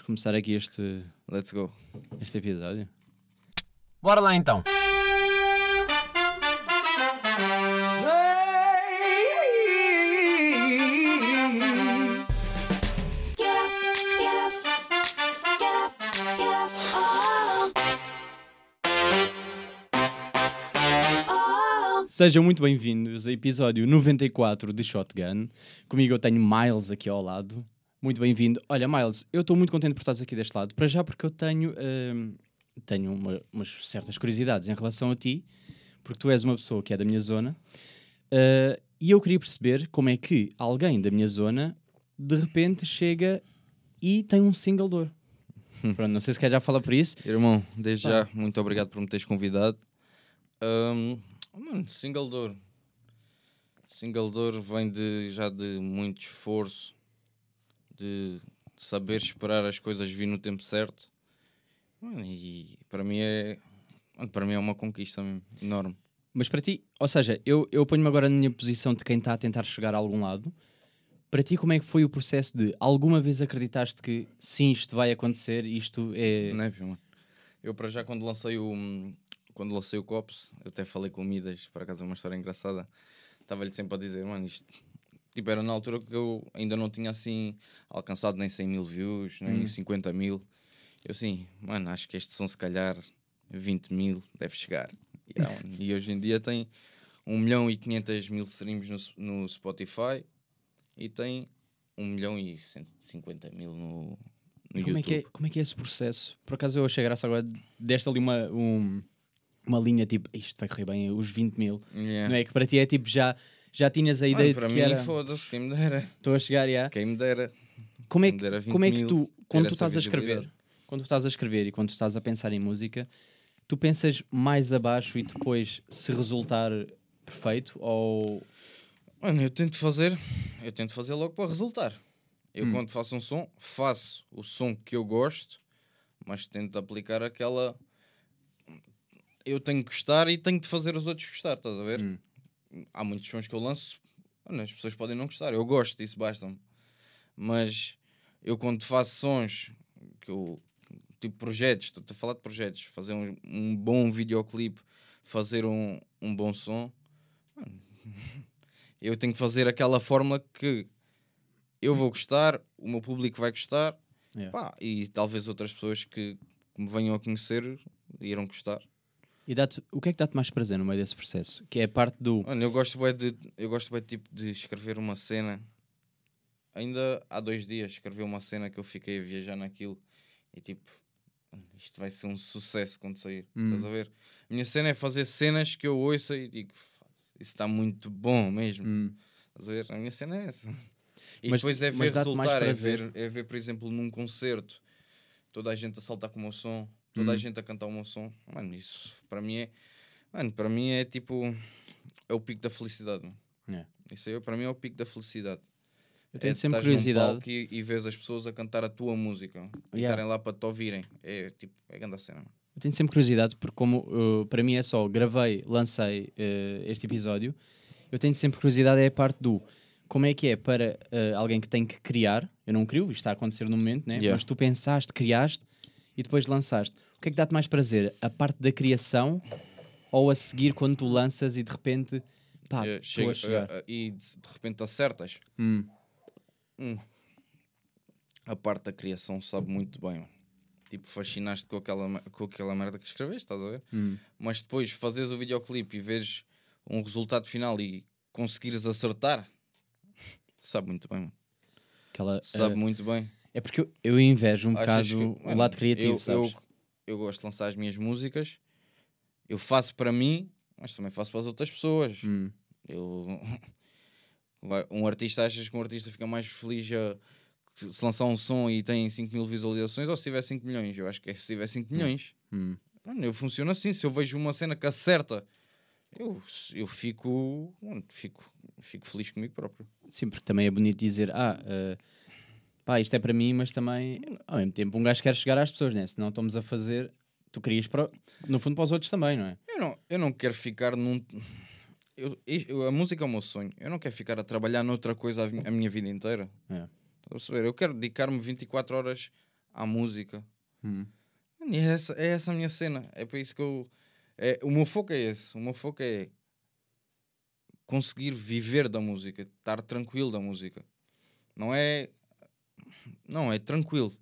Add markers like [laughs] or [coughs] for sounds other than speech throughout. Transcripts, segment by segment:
Vamos começar aqui este, Let's go. este episódio. Bora lá então. Sejam muito bem-vindos a episódio 94 de Shotgun. Comigo eu tenho Miles aqui ao lado. Muito bem-vindo. Olha, Miles, eu estou muito contente por estares aqui deste lado. Para já porque eu tenho, hum, tenho uma- umas certas curiosidades em relação a ti, porque tu és uma pessoa que é da minha zona. Uh, e eu queria perceber como é que alguém da minha zona de repente chega e tem um single de ouro. [laughs] Pronto, não sei se quer já falar por isso. Irmão, desde Pá. já, muito obrigado por me teres convidado. Ahm, mano, single door. Single door vem de, já de muito esforço, de, saber esperar as coisas vir no tempo certo. Mano, e para mim é. Para mim é uma conquista enorme. Mas para ti, ou seja, eu, eu ponho-me agora na minha posição de quem está a tentar chegar a algum lado. Para ti, como é que foi o processo de alguma vez acreditaste que sim, isto vai acontecer, isto é. É, mano? Eu para já quando lancei o quando lancei o Cops, eu até falei com o Midas, por acaso é uma história engraçada. Estava-lhe sempre a dizer, mano, isto tipo, era na altura que eu ainda não tinha assim alcançado nem 100 mil views, nem 50 mil. Eu assim, mano, acho que este som se calhar 20 mil deve chegar. E, ah, mano, e hoje em dia tem 1 milhão e 500 mil streams no, no Spotify e tem 1 milhão e 150 mil no, no como, é que é, YouTube. como é que é esse processo? Por acaso eu achei graça agora, deste ali uma, um- uma linha tipo, isto vai correr bem, os 20 mil. Yeah. Não é que para ti é tipo, já, já tinhas a ideia para de que mim, era. foda-se, quem me dera. Estou a chegar, já. Quem me dera. Como é que, 20 como é que tu, quando tu estás a escrever, quando tu estás a escrever e quando tu estás a pensar em música, tu pensas mais abaixo e depois se resultar perfeito ou Mano, eu tento fazer, eu tento fazer logo para resultar. Eu Hum. quando faço um som, faço o som que eu gosto, mas tento aplicar aquela. Eu tenho que gostar e tenho de fazer os outros gostar, estás a ver? Hum. Há muitos sons que eu lanço, as pessoas podem não gostar. Eu gosto, isso basta-me. Mas eu quando faço sons que eu tipo projetos, estou a falar de projetos, fazer um, um bom videoclipe, fazer um, um bom som, mano, [laughs] eu tenho que fazer aquela fórmula que eu vou gostar, o meu público vai gostar, Yeah. pá, e talvez outras pessoas que, que me venham a conhecer irão gostar. E dá-te- o que é que dá-te mais prazer no meio desse processo? Que é a parte do. Mano, eu gosto bué de eu gosto bué, tipo de escrever uma cena. Ainda há dois dias escrevi uma cena que eu fiquei a viajar naquilo e tipo mano, isto vai ser um sucesso quando sair. Hum. Estás a ver? A minha cena é fazer cenas que eu ouça e digo "Foda, isso está muito bom mesmo. Hum, Estás a ver? A minha cena é essa. E Mas- depois é ver resultar, é ver, é ver, por exemplo, num concerto, toda a gente a saltar com o meu som, toda a Hum. gente a cantar o meu som. Mano, isso para mim é. Mano, para mim é tipo. É o pico da felicidade. Mano. Yeah. Isso aí para mim é o pico da felicidade. Eu tenho é, sempre curiosidade. E, e vês as pessoas a cantar a tua música e Yeah. estarem lá para te ouvirem. É tipo, é grande a cena. mano. Eu tenho sempre curiosidade, porque como uh, para mim é só gravei, lancei uh, este episódio, eu tenho sempre curiosidade é a parte do como é que é para uh, alguém que tem que criar, eu não crio, isto está a acontecer no momento, né? Yeah. mas tu pensaste, criaste e depois lançaste. O que é que dá-te mais prazer? A parte da criação ou a seguir quando tu lanças e de repente pá, chegar? a- a- e de de repente acertas. Hum, Hum. A parte da criação sabe muito bem. mano. Tipo, fascinaste com aquela, com aquela merda que escreveste, estás a ver? hum. Mas depois fazes o videoclipe e vês um resultado final e conseguires acertar, [laughs] sabe muito bem. mano. Aquela, Sabe uh, muito bem. É porque eu, eu invejo um Achas bocado que- o lado criativo, eu, sabes? Eu, eu gosto de lançar as minhas músicas, eu faço para mim, mas também faço para as outras pessoas. Hum. Eu... [laughs] Um artista, achas que um artista fica mais feliz a... se lançar um som e tem 5 mil visualizações ou se tiver 5 milhões? Eu acho que é se tiver 5 milhões. Hum. Mano, eu funciono assim. Se eu vejo uma cena que acerta, eu, eu fico, mano, fico, fico feliz comigo próprio. Sim, porque também é bonito dizer, ah, eh, pá, isto é para mim, mas também, ao mesmo tempo, um gajo quer chegar às pessoas, né? Senão estamos a fazer, tu querias, para, no fundo, para os outros também, não é? Eu não, eu não quero ficar num. Eu, eu- a música é o meu sonho. Eu não quero ficar a trabalhar noutra coisa a, a minha vida inteira. É. A perceber? Eu quero dedicar-me 24 horas à música. Hum. E é essa, é essa a minha cena. É para isso que eu. É, o meu foco é esse. O meu foco é conseguir viver da música, estar tranquilo da música. Não é. Não, é tranquilo.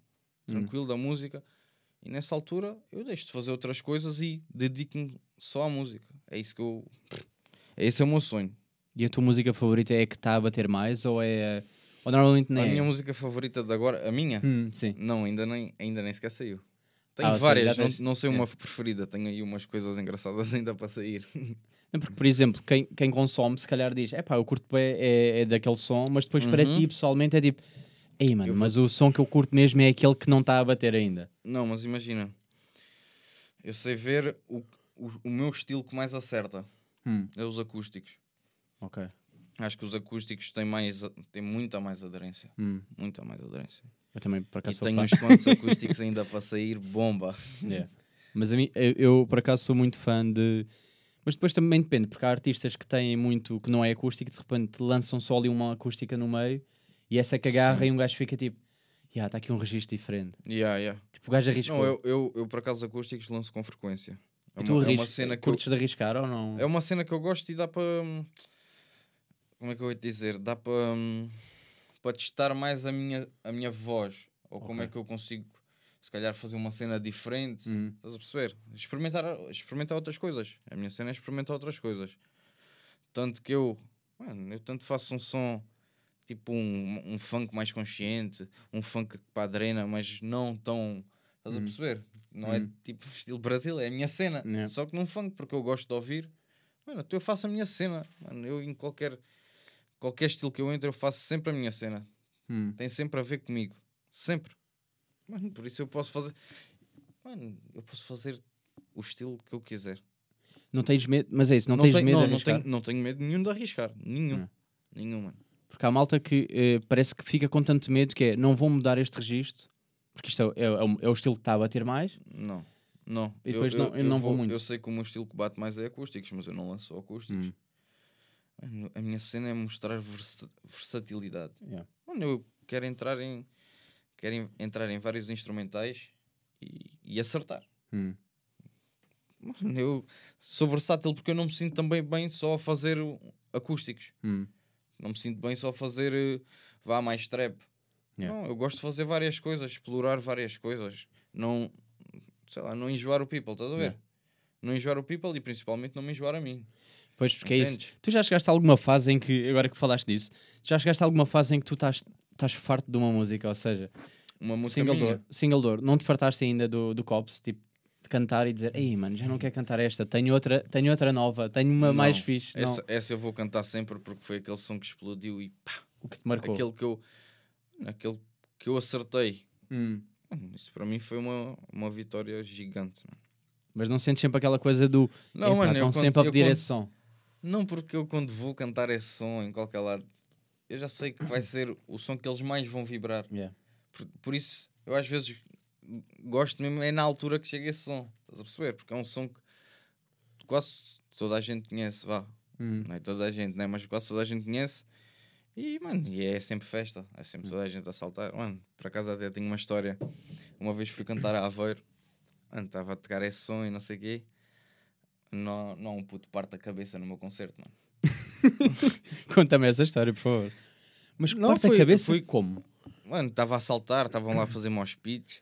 Tranquilo da música. E nessa altura eu deixo de fazer outras coisas e dedico-me só à música. É isso que eu. Esse é o meu sonho. E a tua música favorita é a que está a bater mais ou é. Ou normalmente nem A é? minha música favorita de agora, a minha? Hum, sim. Não, ainda nem, ainda nem sequer saiu. Tenho Ah, várias, já não, não sei é. uma preferida. Tenho aí umas coisas engraçadas [laughs] ainda para sair. Não, Porque, por exemplo, quem, quem consome se calhar diz: é pá, eu curto bem é, é daquele som, mas depois para Uhum. ti pessoalmente é tipo: ei mano, Eu vou- mas o som que eu curto mesmo é aquele que não está a bater ainda. Não, mas imagina, eu sei ver o, o, o meu estilo que mais acerta Hum, é os acústicos. ok. Acho que os acústicos têm, mais, têm muita mais aderência. Hum, Muita mais aderência. eu também, por E acaso, sou tenho fã. uns quantos acústicos ainda para sair, bomba. [laughs] Yeah. Mas a mim, eu, eu, por acaso sou muito fã de. Mas depois também depende, porque há artistas que têm muito que não é acústico, de repente lançam só ali uma acústica no meio e essa é que agarra e um gajo fica tipo, já está aqui um registro diferente. Yeah, yeah. Tipo, o gajo arriscou. Não, eu, eu, eu por acaso acústicos lanço com frequência. É E tu uma, é uma cena que eu, curtes de arriscar ou não? É uma cena que eu gosto e dá para. Como é que eu ia te dizer? Dá para. Para testar mais a minha, a minha voz. Ou como é que eu consigo, se calhar, fazer uma cena diferente. Uhum. Estás a perceber? Experimentar, experimentar outras coisas. A minha cena é experimentar outras coisas. Tanto que eu. Mano, eu tanto faço um som. Tipo um, um funk mais consciente, um funk para adrena, mas não tão. Estás a Uhum. perceber? Não é Uhum. tipo estilo Brasil, é a minha cena. Só que num funk, porque eu gosto de ouvir. Mano, eu faço a minha cena. Mano, eu em qualquer, qualquer estilo que eu entro, eu faço sempre a minha cena. Hum. Tem sempre a ver comigo. Sempre. Mano, por isso eu posso fazer. Mano, eu posso fazer o estilo que eu quiser. Não tens medo, mas é isso, não, tens tenho, medo não, de não, arriscar? tenho, não tenho medo nenhum de arriscar. Nenhum. Não. Nenhum, mano. Porque há malta que eh, parece que fica com tanto medo que é, não vou mudar este registro, porque isto é, é- é o- é o estilo que está a bater mais. Não. Não. E depois não- eu não vou muito. Eu sei que o meu estilo que bate mais é acústicos, mas eu não lanço acústicos. Hum. A minha cena é mostrar versa- versatilidade. Yeah. Mano, eu quero entrar em quero entrar em vários instrumentais e, e acertar. Hum. Mano, eu sou versátil porque eu não me sinto também bem só a fazer acústicos. Hum. Não me sinto bem só a fazer eh, vá mais trap. Yeah. Não, eu gosto de fazer várias coisas, explorar várias coisas. Não, sei lá, não enjoar o people, estás a ver? Yeah. Não enjoar o people e principalmente não me enjoar a mim. Pois, porque é isso. Entendes? Tu já chegaste a alguma fase em que, agora que falaste disso, já chegaste a alguma fase em que tu estás estás farto de uma música, ou seja, Uma música single minha. door, single door, não te fartaste ainda do, do Cops, tipo, de cantar e dizer, ei mano, já não quero cantar esta, tenho outra, tenho outra nova, tenho uma Não, mais fixe, Essa, essa eu vou cantar sempre porque foi aquele som que explodiu e pá, o que te marcou. aquele que eu aquele que eu acertei. Hum. Isso para mim foi uma, uma vitória gigante. mano. Mas não sentes sempre aquela coisa do, Não, "Epá, mano, estão quando- sempre a eu pedir quando- esse som. Não porque eu quando vou cantar esse som em qualquer lado, eu já sei que vai ser o som que eles mais vão vibrar. Yeah. Por, por isso, eu às vezes gosto mesmo, é na altura que chega esse som. Estás a perceber? Porque é um som que quase toda a gente conhece, vá. Hum. Não é toda a gente, né? Mas quase toda a gente conhece. E, mano, e é sempre festa. É sempre toda a gente a saltar. Mano, por acaso até tenho uma história. Uma vez fui cantar a Aveiro. Mano, estava a tocar esse som e não sei o quê. Não, não um puto parte a cabeça no meu concerto, mano. [laughs] Conta-me essa história, por favor. Mas Não, parte a foi- cabeça foi- como? Mano, estava a saltar, estavam lá a fazer mosh pits.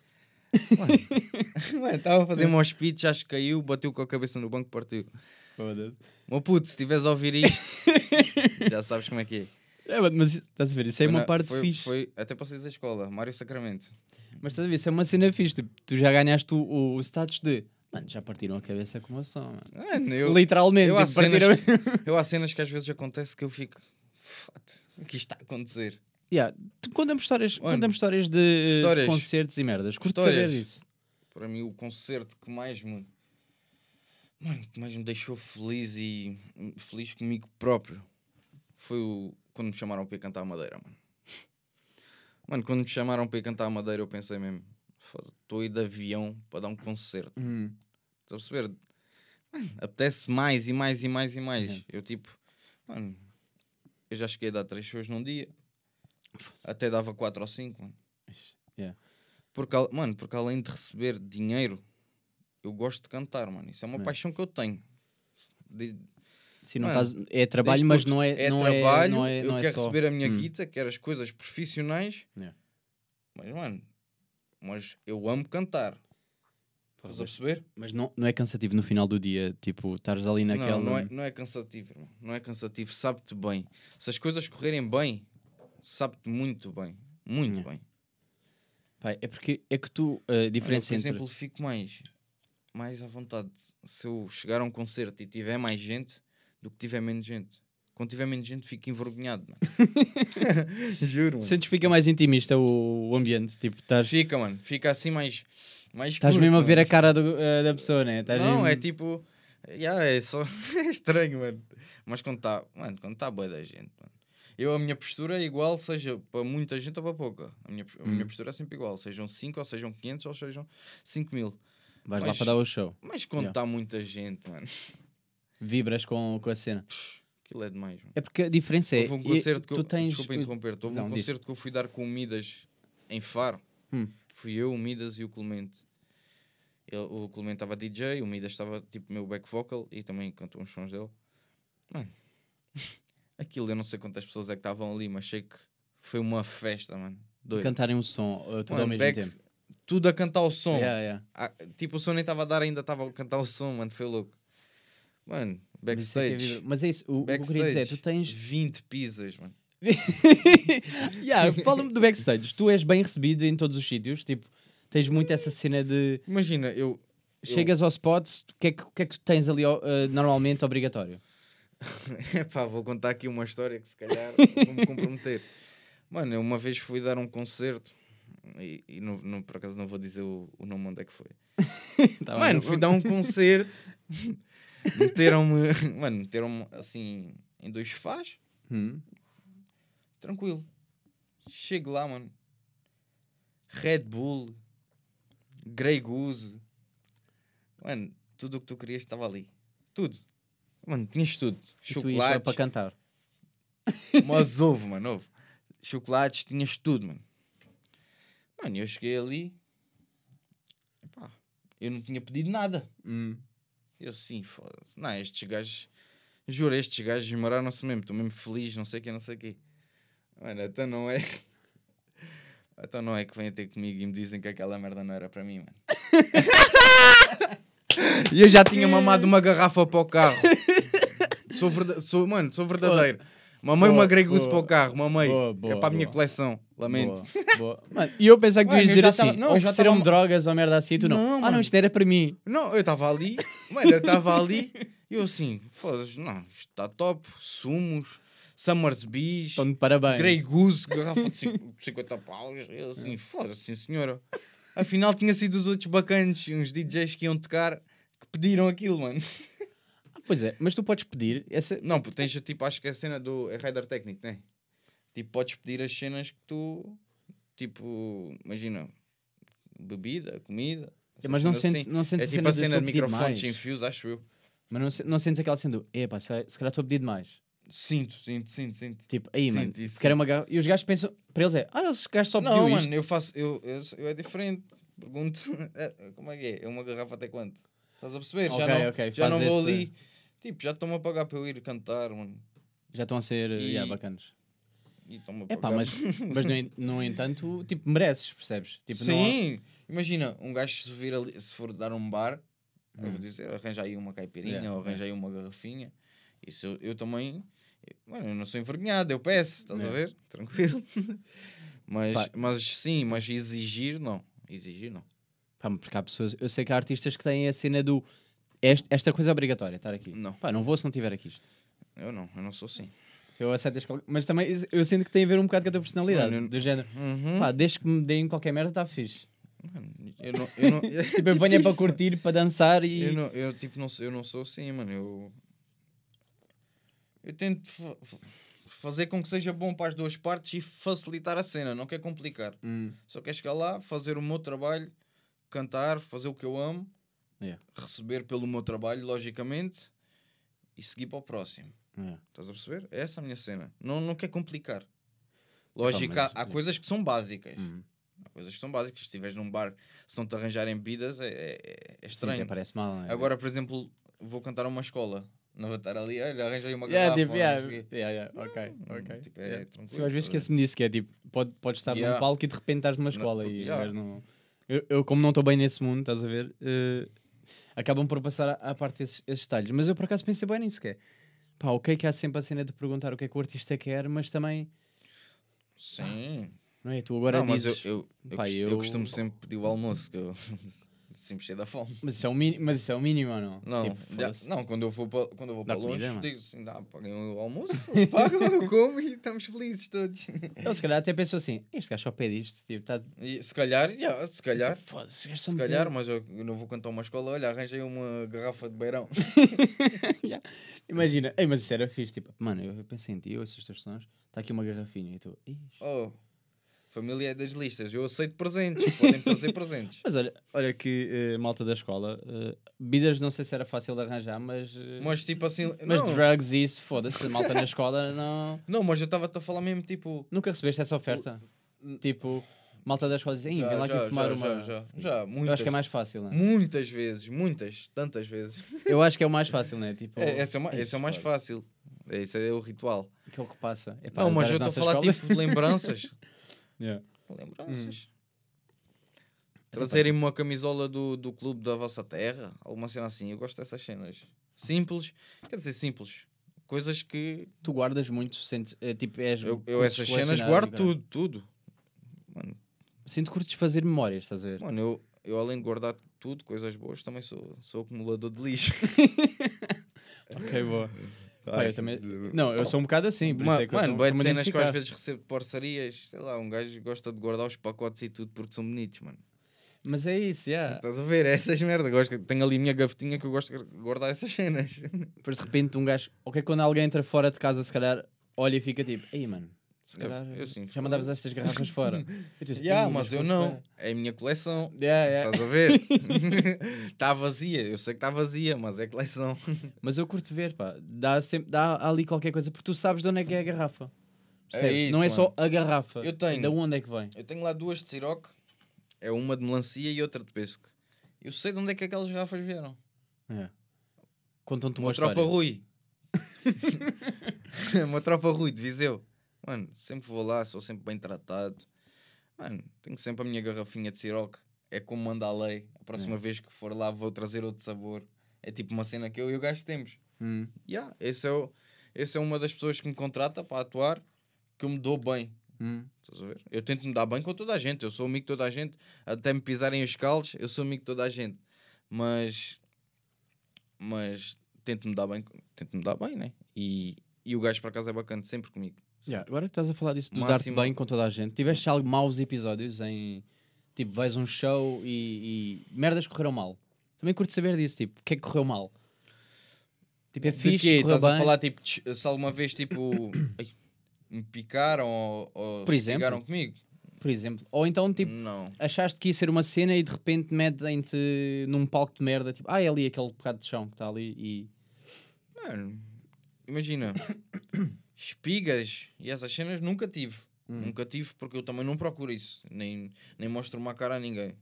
Mano, estava a fazer pits, acho que caiu, bateu com a cabeça no banco e partiu. Foda-se. Meu puto, se estiveres a ouvir isto, [laughs] já sabes como é que é. É, mas estás a ver, isso é Foi uma na- parte foi, fixe. Foi até para sair da escola, Mário Sacramento. Mas estás a ver, isso é uma cena fixe. Tipo, tu já ganhaste o, o, o status de. Mano, já partiram a cabeça com uma som, mano. Mano, eu, Literalmente, eu há tipo, partiram. eu há cenas que às vezes acontece que eu fico. "Foda, O que está a acontecer? Yeah. Tu conta-me histórias, conta histórias, de, de histórias. concertos e merdas. Curto Histórias. saber isso. Para mim, o concerto que mais me. Mano, que mais me deixou feliz e feliz comigo próprio foi o, quando me chamaram para ir cantar a Madeira, mano. Mano, quando me chamaram para ir cantar a Madeira, eu pensei mesmo: "Foda, estou aí de avião para dar um concerto. Hum. Estás a perceber? Mano, apetece mais e mais e mais e mais. Uhum. Eu tipo, mano, eu já cheguei a dar três shows num dia. Até dava quatro ou cinco, mano. Yeah. Porque, mano, porque além de receber dinheiro, eu gosto de cantar, mano. Isso é uma É. paixão que eu tenho. De- Sim, não Mano, estás- é trabalho, mas não é, é não trabalho, é, não é, eu não é quero só. receber a minha Hum. guita, quero as coisas profissionais. Yeah. Mas, mano, mas eu amo cantar. Estás a perceber? Mas não, não é cansativo no final do dia, tipo, estares ali naquela. Não, não é, não é cansativo, irmão. Não é cansativo. Sabe-te bem. Se as coisas correrem bem, sabe-te muito bem. Muito Yeah. bem. Pá, é porque é que tu, a Olha, diferença por entre. exemplo, fico mais, mais à vontade se eu chegar a um concerto e tiver mais gente do que tiver menos gente. Quando tiver menos gente, fico envergonhado. [laughs] [laughs] Juro, mano. Sentes que fica mais intimista o, o ambiente, tipo, estás Fica, mano. Fica assim mais. mais estás mesmo a ver a mano. cara do- eh, da pessoa, né? Estás Não, mesmo- é tipo. Yeah, é só. [laughs] é estranho, mano. Mas quando está. Mano, quando está boa da gente, mano. Eu, a minha postura é igual, seja para muita gente ou para pouca. A minha, a minha Hum. postura é sempre igual. Sejam 5, ou sejam 500, ou sejam 5 mil. Vais lá mas- para dar o show. Mas quando Yeah. está muita gente, mano. Vibras com, com a cena. Aquilo é demais, mano. É porque a diferença é. Houve um concerto que eu. tu tens. Desculpa interromper. Houve Não, um diz. concerto que eu fui dar com o Midas em Faro. Hum. Fui eu, o Midas e o Clemente. Ele- o Clemente estava DJ, o Midas estava tipo meu back vocal e também cantou uns sons dele. Mano, aquilo eu não sei quantas pessoas é que estavam ali, mas sei que foi uma festa, mano. Doido. Cantarem um som, eh, tudo ao Mano, mesmo back- tempo. Tudo a cantar o som. Yeah, yeah. Ah, tipo, o som nem estava a dar, ainda estava a cantar o som, mano. Foi louco. Mano, é é backstage. Mas é isso, o, o que eu queria dizer, tu tens. 20 pizzas, mano. [laughs] yeah, Fala-me do backstage. Tu és bem recebido em todos os sítios, tipo, tens muito essa cena de. Imagina, eu. eu- Chegas ao spot, o que, é que, o que é que tu tens ali eh, normalmente obrigatório? [laughs] Epá, vou contar aqui uma história que se calhar [laughs] vou me comprometer. Mano, eu uma vez fui dar um concerto e, e não, não- por acaso não vou dizer o, o nome onde é que foi. [laughs] Tá Mano, fui dar um concerto, meteram-me, mano, meteram-me assim em dois sofás, Hum. tranquilo. Chego lá, mano. Red Bull, Grey Goose, mano, tudo o que tu querias estava ali. Tudo. Mano, tinhas tudo. E tu ias só Chocolate, para cantar. [laughs] Mas ovo, mano, ovo. Chocolates, tinhas tudo, mano. Mano, eu cheguei ali. Epá, eu não tinha pedido nada. Hum. Eu sim, foda-se. Não, estes gajos. Juro, estes gajos esmeraram-se mesmo. Estou mesmo feliz, não sei o que, não sei o quê. Mano, então não é. [laughs] Então não é que vêm ter comigo e me dizem que aquela merda não era para mim, mano. [laughs] e eu já tinha mamado uma garrafa para o carro. Sou, verda... sou mano, sou verdadeiro. Boa, uma Grey Goose para o carro. Boa, é para a minha coleção, lamento. [laughs] Mano, e eu pensava que tu ias dizer assim: tava- não, ofereceram-me tava- drogas ou merda assim, tu não. Não, ah, não, mano. isto era para mim. Não, eu estava ali, mano, eu estava ali e eu assim, foda-se, não, isto está top. Sumos, Summersbees, Estão parabéns. Grey Goose, garrafa de [laughs] cinco- 50 paus. Eu assim, foda-se, sim senhora. Afinal tinha sido os outros bacanas, uns DJs que iam tocar, que pediram aquilo, mano. Pois é, mas tu podes pedir essa. Não, pô, tens tipo, acho que é a cena do é Rider Technic, né? Tipo, podes pedir as cenas que tu, tipo, imagina, bebida, comida. É, mas não sentes, assim. não sentes É tipo a a cena, cena de de microfones sem fios, acho eu. Mas não, se- não sentes aquela cena do, epá, se, se calhar estou a pedir demais. Sinto, sinto, sinto, sinto. Tipo, aí, mano, Sinto isso, quero uma garrafa. E os gajos pensam, para eles é, ah, esse gajo só pediu Não, isto. mano, eu faço, eu, eu, eu é diferente. Pergunto, [laughs] é, como é que é? É uma garrafa até quanto? Estás a perceber? Ok, já não, ok, já não vou esse- ali. Tipo, já estão-me a pagar para eu ir cantar, mano. Já estão a ser, E- yeah, bacanas. E a É pá, mas, [laughs] mas no, en- no entanto, tipo, mereces, percebes? Tipo, há- Sim, imagina, um gajo se vir ali, se for dar um bar, eu vou dizer, arranja aí uma caipirinha Hum. Yeah, ou arranja aí uma garrafinha. Isso eu, eu também, mano, eu não sou envergonhado, eu peço, estás a ver? [laughs] Tranquilo. mas, Pá. mas sim, mas exigir não. Exigir não. Pá, porque há pessoas, eu sei que há artistas que têm a cena do este- esta coisa é obrigatória, estar aqui. Não. Pá, não vou se não tiver aqui isto. Eu não, eu não sou assim. Se eu aceito Mas também eu sinto que tem a ver um bocado com a tua personalidade, Mano, eu- do género. Uhum. Pá, desde que me deem qualquer merda, está fixe. Mano, eu não, eu não, [laughs] [laughs] Tipo, eu venho é para isso, curtir, para dançar e. Eu não, eu tipo não, sou- eu não sou assim, mano. Eu eu tento fa- fa- fazer com que seja bom para as duas partes e facilitar a cena, não quer complicar. Hum, Só quer chegar lá, fazer o meu trabalho, cantar, fazer o que eu amo, Yeah. receber pelo meu trabalho, logicamente, e seguir para o próximo. yeah. Estás a perceber? É essa a minha cena. Não, não quer complicar. Lógico, há, há coisas que são básicas. Hum. Há coisas que são básicas. Se estiveres num bar, se não te arranjarem bebidas, é, é- é Sim, estranho. até parece mal, não é? Agora, por exemplo, vou cantar a uma escola. Não vou estar ali, olha, arranjei uma garrafa. tipo, não yeah, sei o quê. yeah, yeah, ok, ok. tipo, é yeah. tranquilo, Sim, às vezes esqueço-me disso, que é tipo, pode, pode estar num palco e de repente estás numa escola porque- e não... Eu, eu, como não estou bem nesse mundo, estás a ver, eh, acabam por passar à, parte esses, esses detalhes. Mas eu por acaso pensei bem nisso, que é, pá, ok que há sempre a cena de perguntar o que é que o artista quer, mas também, Sim. não é, tu agora não, mas eu, dizes... eu, Pá, eu- eu costumo sempre pedir o almoço, que eu [laughs] sempre cheio da fome. Mas isso é o mínimo, mas isso é o mínimo ou não? Não, Tipo, já- não quando eu vou para, quando eu vou para longe, comida, digo assim: dá, paguem o almoço, [laughs] pagam, eu como e estamos felizes todos. Ele se calhar até pensou assim, este gajo só pede isto, tipo, tá... E, se calhar, yeah, se calhar, são se muito calhar, mas eu, não vou cantar uma escola, olha, arranjei uma garrafa de beirão. [laughs] Yeah. Imagina, Ei, mas isso era fixe, tipo, mano, eu pensei em ti, eu ouço os teus sons, está aqui uma garrafinha e tu, "Ixi." Oh, família é das listas, eu aceito presentes, podem trazer presentes. [laughs] Mas olha, olha que eh, malta da escola, uh, bebidas não sei se era fácil de arranjar, mas, eh, Mas tipo assim, mas não, drugs e isso, foda-se, malta na escola não... não, mas eu estava-te a falar mesmo tipo. Nunca recebeste essa oferta? Tipo, malta da escola diz, "Ei, Já, vem lá já, aqui fumar já, uma... já, já, já, Eu muitas, acho que é mais fácil, não é? muitas vezes, muitas, tantas vezes. [laughs] Eu acho que é o mais fácil, não é? Tipo, É, esse é, ma- "Ixi, esse é o mais fácil. Esse é o ritual. Que é o que passa. Epá, Não, mas eu estou a falar escolas- tipo de lembranças. [laughs] Yeah. lembranças. Trazerem-me uma camisola do, do clube da vossa terra, alguma cena assim. Eu gosto dessas cenas. Simples, quer dizer, simples. Coisas que Tu guardas muito, sentes, é, tipo, és... eu, eu essas cenas guardo caralho. tudo, tudo. Mano, Sinto curtes fazer memórias, estás a ver? mano eu, eu além de guardar tudo, coisas boas, também sou, sou acumulador de lixo. [laughs] Ok, boa. [laughs] Pá, eu também... Não, eu sou um bocado assim, por é mano, tô- bué de cenas que eu às vezes recebo de parcerias, sei lá, um gajo gosta de guardar os pacotes e tudo porque são bonitos, mano. Mas é isso, já. Estás a ver? É essas merdas. Gosto, tenho ali a minha gavetinha que eu gosto de guardar essas cenas. Depois de repente um gajo... Ok, quando alguém entra fora de casa, se calhar, olha e fica tipo... Ei, mano, se Eu- calhar eu sim, já mandavas estas garrafas [laughs] fora. Disse, Ya, "Ih, mas eu não. bué." É a minha coleção. Yeah, yeah. Estás a ver? Está [laughs] [laughs] vazia. Eu sei que está vazia, mas é coleção. Mas eu curto ver, pá. Dá, sempre, dá ali qualquer coisa, porque tu sabes de onde é que é a garrafa. Percebes? isso, não é só mano. a garrafa. Eu tenho. Da onde é que vem? Eu tenho lá duas de Ciroc. É uma de melancia e outra de pesco. Eu sei de onde é que aquelas garrafas vieram. É. Contam-te uma, Uma tropa. Rui. uma tropa Rui de Viseu. Mano, sempre vou lá, sou sempre bem tratado. Mano, tenho sempre a minha garrafinha de Ciroc. É como manda a lei. A próxima É. vez que for lá vou trazer outro sabor. É tipo uma cena que eu e o gajo temos. Hum. Yeah, esse, é o, esse é uma das pessoas que me contrata para atuar que eu me dou bem. Hum. Estás a ver? Eu tento me dar bem com toda a gente. Eu sou amigo de toda a gente. Até me pisarem os calos, eu sou amigo de toda a gente. Mas. Mas tento me dar bem. Tento me dar bem, né? E, e o gajo por acaso é bacana sempre comigo. Yeah, agora que estás a falar disso, de dar-te bem com toda a gente, tiveste algo maus episódios em tipo, vais a um show e, e merdas correram mal. Também curto saber disso, tipo, o que é que correu mal? Tipo, é De fixe, quê? Estás bem. a falar tipo, se alguma vez tipo. [coughs] me picaram ou, ou Por exemplo? comigo? por exemplo. Ou então, tipo, Não. achaste que ia ser uma cena e de repente metem-te num palco de merda, tipo, ah, é ali aquele bocado de chão que está ali e. Mano, imagina. Espigas e essas cenas nunca tive. Hum. Nunca tive porque eu também não procuro isso. Nem, nem mostro uma cara a ninguém.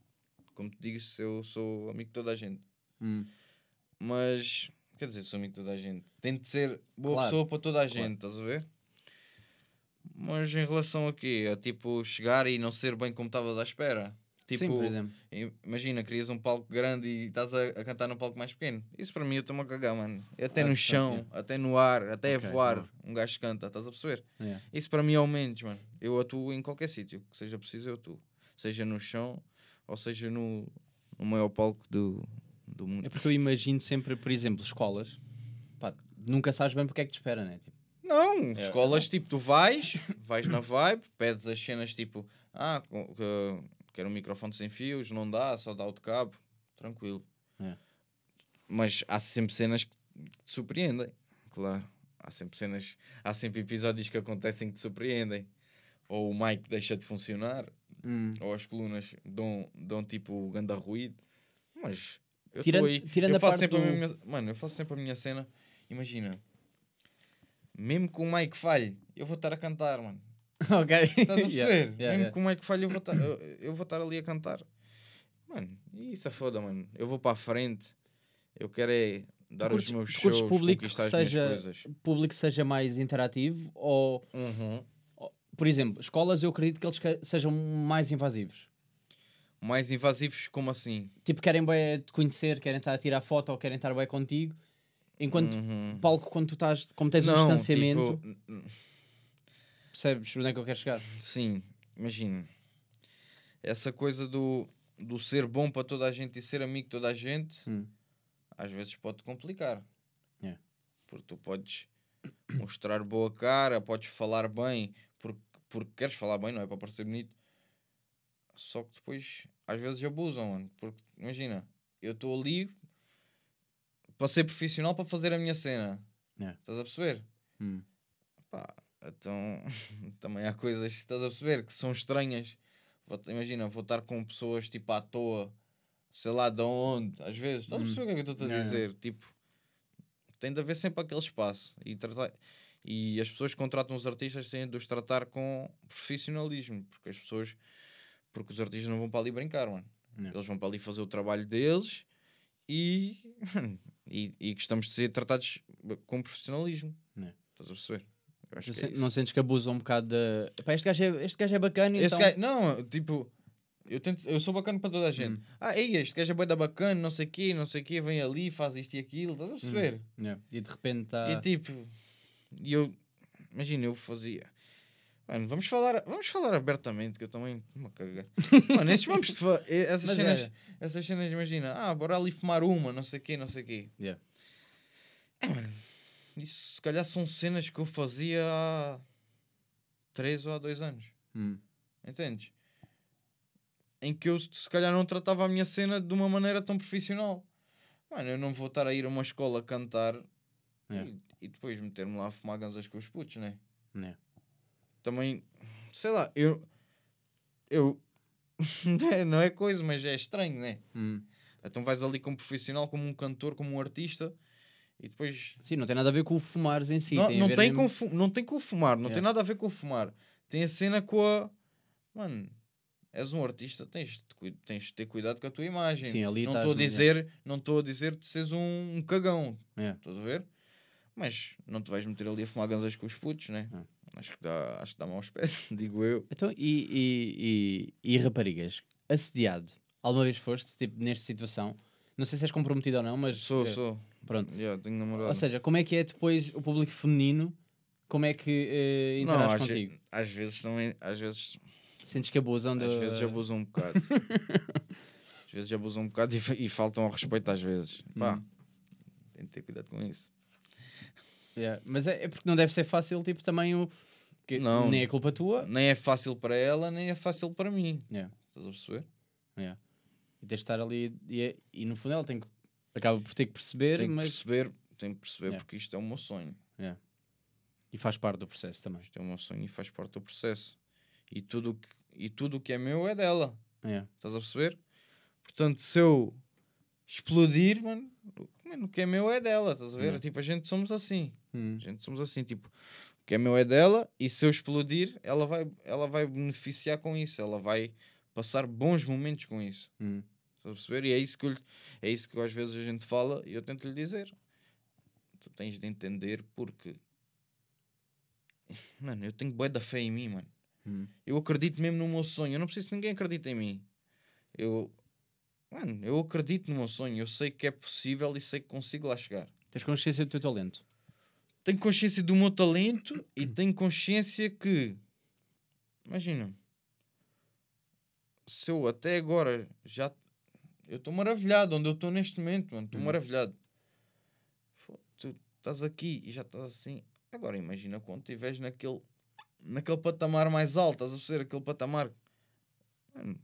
Como te digo, eu sou amigo de toda a gente. Hum. Mas, quer dizer, sou amigo de toda a gente. Tento ser boa Claro. pessoa para toda a gente, estás a ver? Mas em relação a quê? A tipo chegar e não ser bem como estavas à espera. Tipo, Sim, por exemplo. imagina, querias um palco grande e estás a, a cantar num palco mais pequeno. Isso para mim eu estou-me a cagar, mano. Até Ah, no ok. chão, até no ar, até Ok, a voar. Um gajo canta, estás a perceber? Yeah. Isso para mim é o menos, mano. Eu atuo em qualquer sítio que seja preciso, eu atuo. Seja no chão ou seja no, no maior palco do, do mundo. É porque eu imagino sempre, por exemplo, escolas, pá, nunca sabes bem porque é que te espera, né? Tipo, Não, escolas tipo, tu vais, vais na vibe, pedes as cenas tipo, ah, que- quero um microfone sem fios, não dá, só dá o de cabo, tranquilo. É. Mas há sempre cenas que te surpreendem, claro. Há sempre cenas, há sempre episódios que acontecem que te surpreendem. Ou o mic deixa de funcionar, hum. ou as colunas dão, dão tipo ganda ruído. Mas eu estou Tirando- aí. tirando eu a faço parte sempre a do- minha, mano, eu faço sempre a minha cena. Imagina, mesmo que o mic falhe, eu vou estar a cantar, mano. [laughs] ok. Estás a [laughs] perceber? Yeah, yeah, Mesmo yeah. como é que falha, eu vou estar eu, vou estar ali a cantar. Mano, isso é foda, mano. Eu vou para a frente. Eu quero é dar curtes- os meus shows, público que seja-. Público seja mais interativo ou, Uhum. por exemplo, escolas eu acredito que eles que- sejam mais invasivos. Mais invasivos, como assim? Tipo, querem bem te conhecer, querem estar a tirar foto ou querem estar bem contigo. Enquanto Uhum. palco, quando tu estás, como tens um Não, distanciamento, tipo, percebes onde é que eu quero chegar? sim, imagina. Essa coisa do, do ser bom para toda a gente e ser amigo de toda a gente, Hum. às vezes pode complicar. Yeah. Porque tu podes mostrar boa cara, podes falar bem, porque, porque queres falar bem, não é para parecer bonito. Só que depois, às vezes, abusam, mano. Porque, imagina, eu estou ali para ser profissional para fazer a minha cena. Yeah. Estás a perceber? Hum. Pá, então [laughs] também há coisas, estás a perceber, que são estranhas. Vou- imagina, vou estar com pessoas tipo à toa, sei lá de onde, às vezes. Estás a Hum. perceber o que é que eu estou a dizer? Tipo, tem de haver sempre aquele espaço. E, tratar, e as pessoas que contratam os artistas têm de os tratar com profissionalismo, porque as pessoas, porque os artistas não vão para ali brincar, mano. Yeah. Eles vão para ali fazer o trabalho deles e, [laughs] e, e gostamos de ser tratados com profissionalismo. Yeah. Estás a perceber? Não é não sentes que abusam um bocado. Epá, este, gajo é, este gajo é bacana, Este então. gajo- não, tipo, eu, tento, eu sou bacana para toda a gente. Hum. Ah, ei, este gajo é bué da bacana, não sei o quê, não sei o quê, vem ali, faz isto e aquilo, estás a perceber? Yeah. E de repente está. E tipo, eu, imagina, eu fazia. Mano, vamos falar, vamos falar abertamente, que eu também me cagar. [laughs] Mano, esses vamos de essas Mas cenas, é. essas cenas, imagina, ah, bora ali fumar uma, não sei o quê, não sei o quê. Yeah. Isso se calhar são cenas que eu fazia há 3 ou há 2 anos. Hum. Entendes? Em que eu se calhar não tratava a minha cena de uma maneira tão profissional. Mano, eu não vou estar a ir a uma escola cantar É. e, e depois meter-me lá a fumar ganzas com os putos, né? Yeah. Também, sei lá, eu. Eu. [laughs] não é coisa, mas é estranho, né? Hum. Então vais ali como profissional, como um cantor, como um artista e depois Sim, não tem nada a ver com o fumares em si. não, tem não, tem mesmo- com fu- não tem com o fumar, não Yeah. tem nada a ver com o fumar. Tem a cena com a. Mano, és um artista, tens de, tens de ter cuidado com a tua imagem. Sim, ali não estou a dizer, não estou a dizer que seres um, um cagão, Yeah. estás a ver? Mas não te vais meter ali a fumar ganzas com os putos, né? Ah. Acho que dá, acho que dá mau aspecto, [laughs] digo eu. Então, e, e, e, e raparigas? Assediado? Alguma vez foste, tipo, nesta situação? Não sei se és comprometido ou não, mas. Sou, eh, sou. Pronto. Yeah, tenho namorado. Ou seja, como é que é depois o público feminino? Como é que eh, interage às, contigo? ve- às vezes também, às vezes, Sentes que abusam de. às vezes abusam um bocado. [laughs] às vezes abusam um bocado e, e faltam ao respeito às vezes. Pá, Hum. tem de ter cuidado com isso. Yeah. Mas é, é porque não deve ser fácil, tipo, também o. que Não. Nem é culpa tua. Nem é fácil para ela, nem é fácil para mim. Yeah. Estás a perceber? Yeah. E tens de estar ali. E, é- e no fundo ela tem que. Acaba por ter que perceber, Tenho que mas. perceber, tenho que perceber Yeah. porque isto é o meu sonho. E faz parte do processo também. Isto é o meu sonho e faz parte do processo. E tudo o que, e tudo que é meu é dela. Yeah. Estás a perceber? Portanto, se eu explodir, mano, o- mano, o que é meu é dela. Estás a ver? Yeah. Tipo, a gente somos assim. Hum. A gente somos assim, tipo, o que é meu é dela e se eu explodir, ela vai, ela vai beneficiar com isso. Ela vai passar bons momentos com isso. Hum. Estás a perceber? E é isso que, eu é isso que às vezes a gente fala e eu tento lhe dizer. Tu tens de entender porque. [laughs] Mano, eu tenho bué da fé em mim, mano. Hum. Eu acredito mesmo no meu sonho. Eu não preciso que ninguém acredite em mim. Eu. Mano, eu acredito no meu sonho. Eu sei que é possível e sei que consigo lá chegar. Tens consciência do teu talento. Tenho consciência do meu talento e tenho consciência que. Imagina. Se eu até agora já. Eu estou maravilhado onde eu estou neste momento, mano. Estou Hum. maravilhado. Fô, Tu estás aqui e já estás assim. Agora imagina quando estiveres naquele. Naquele patamar mais alto, estás a ser aquele patamar. Mano,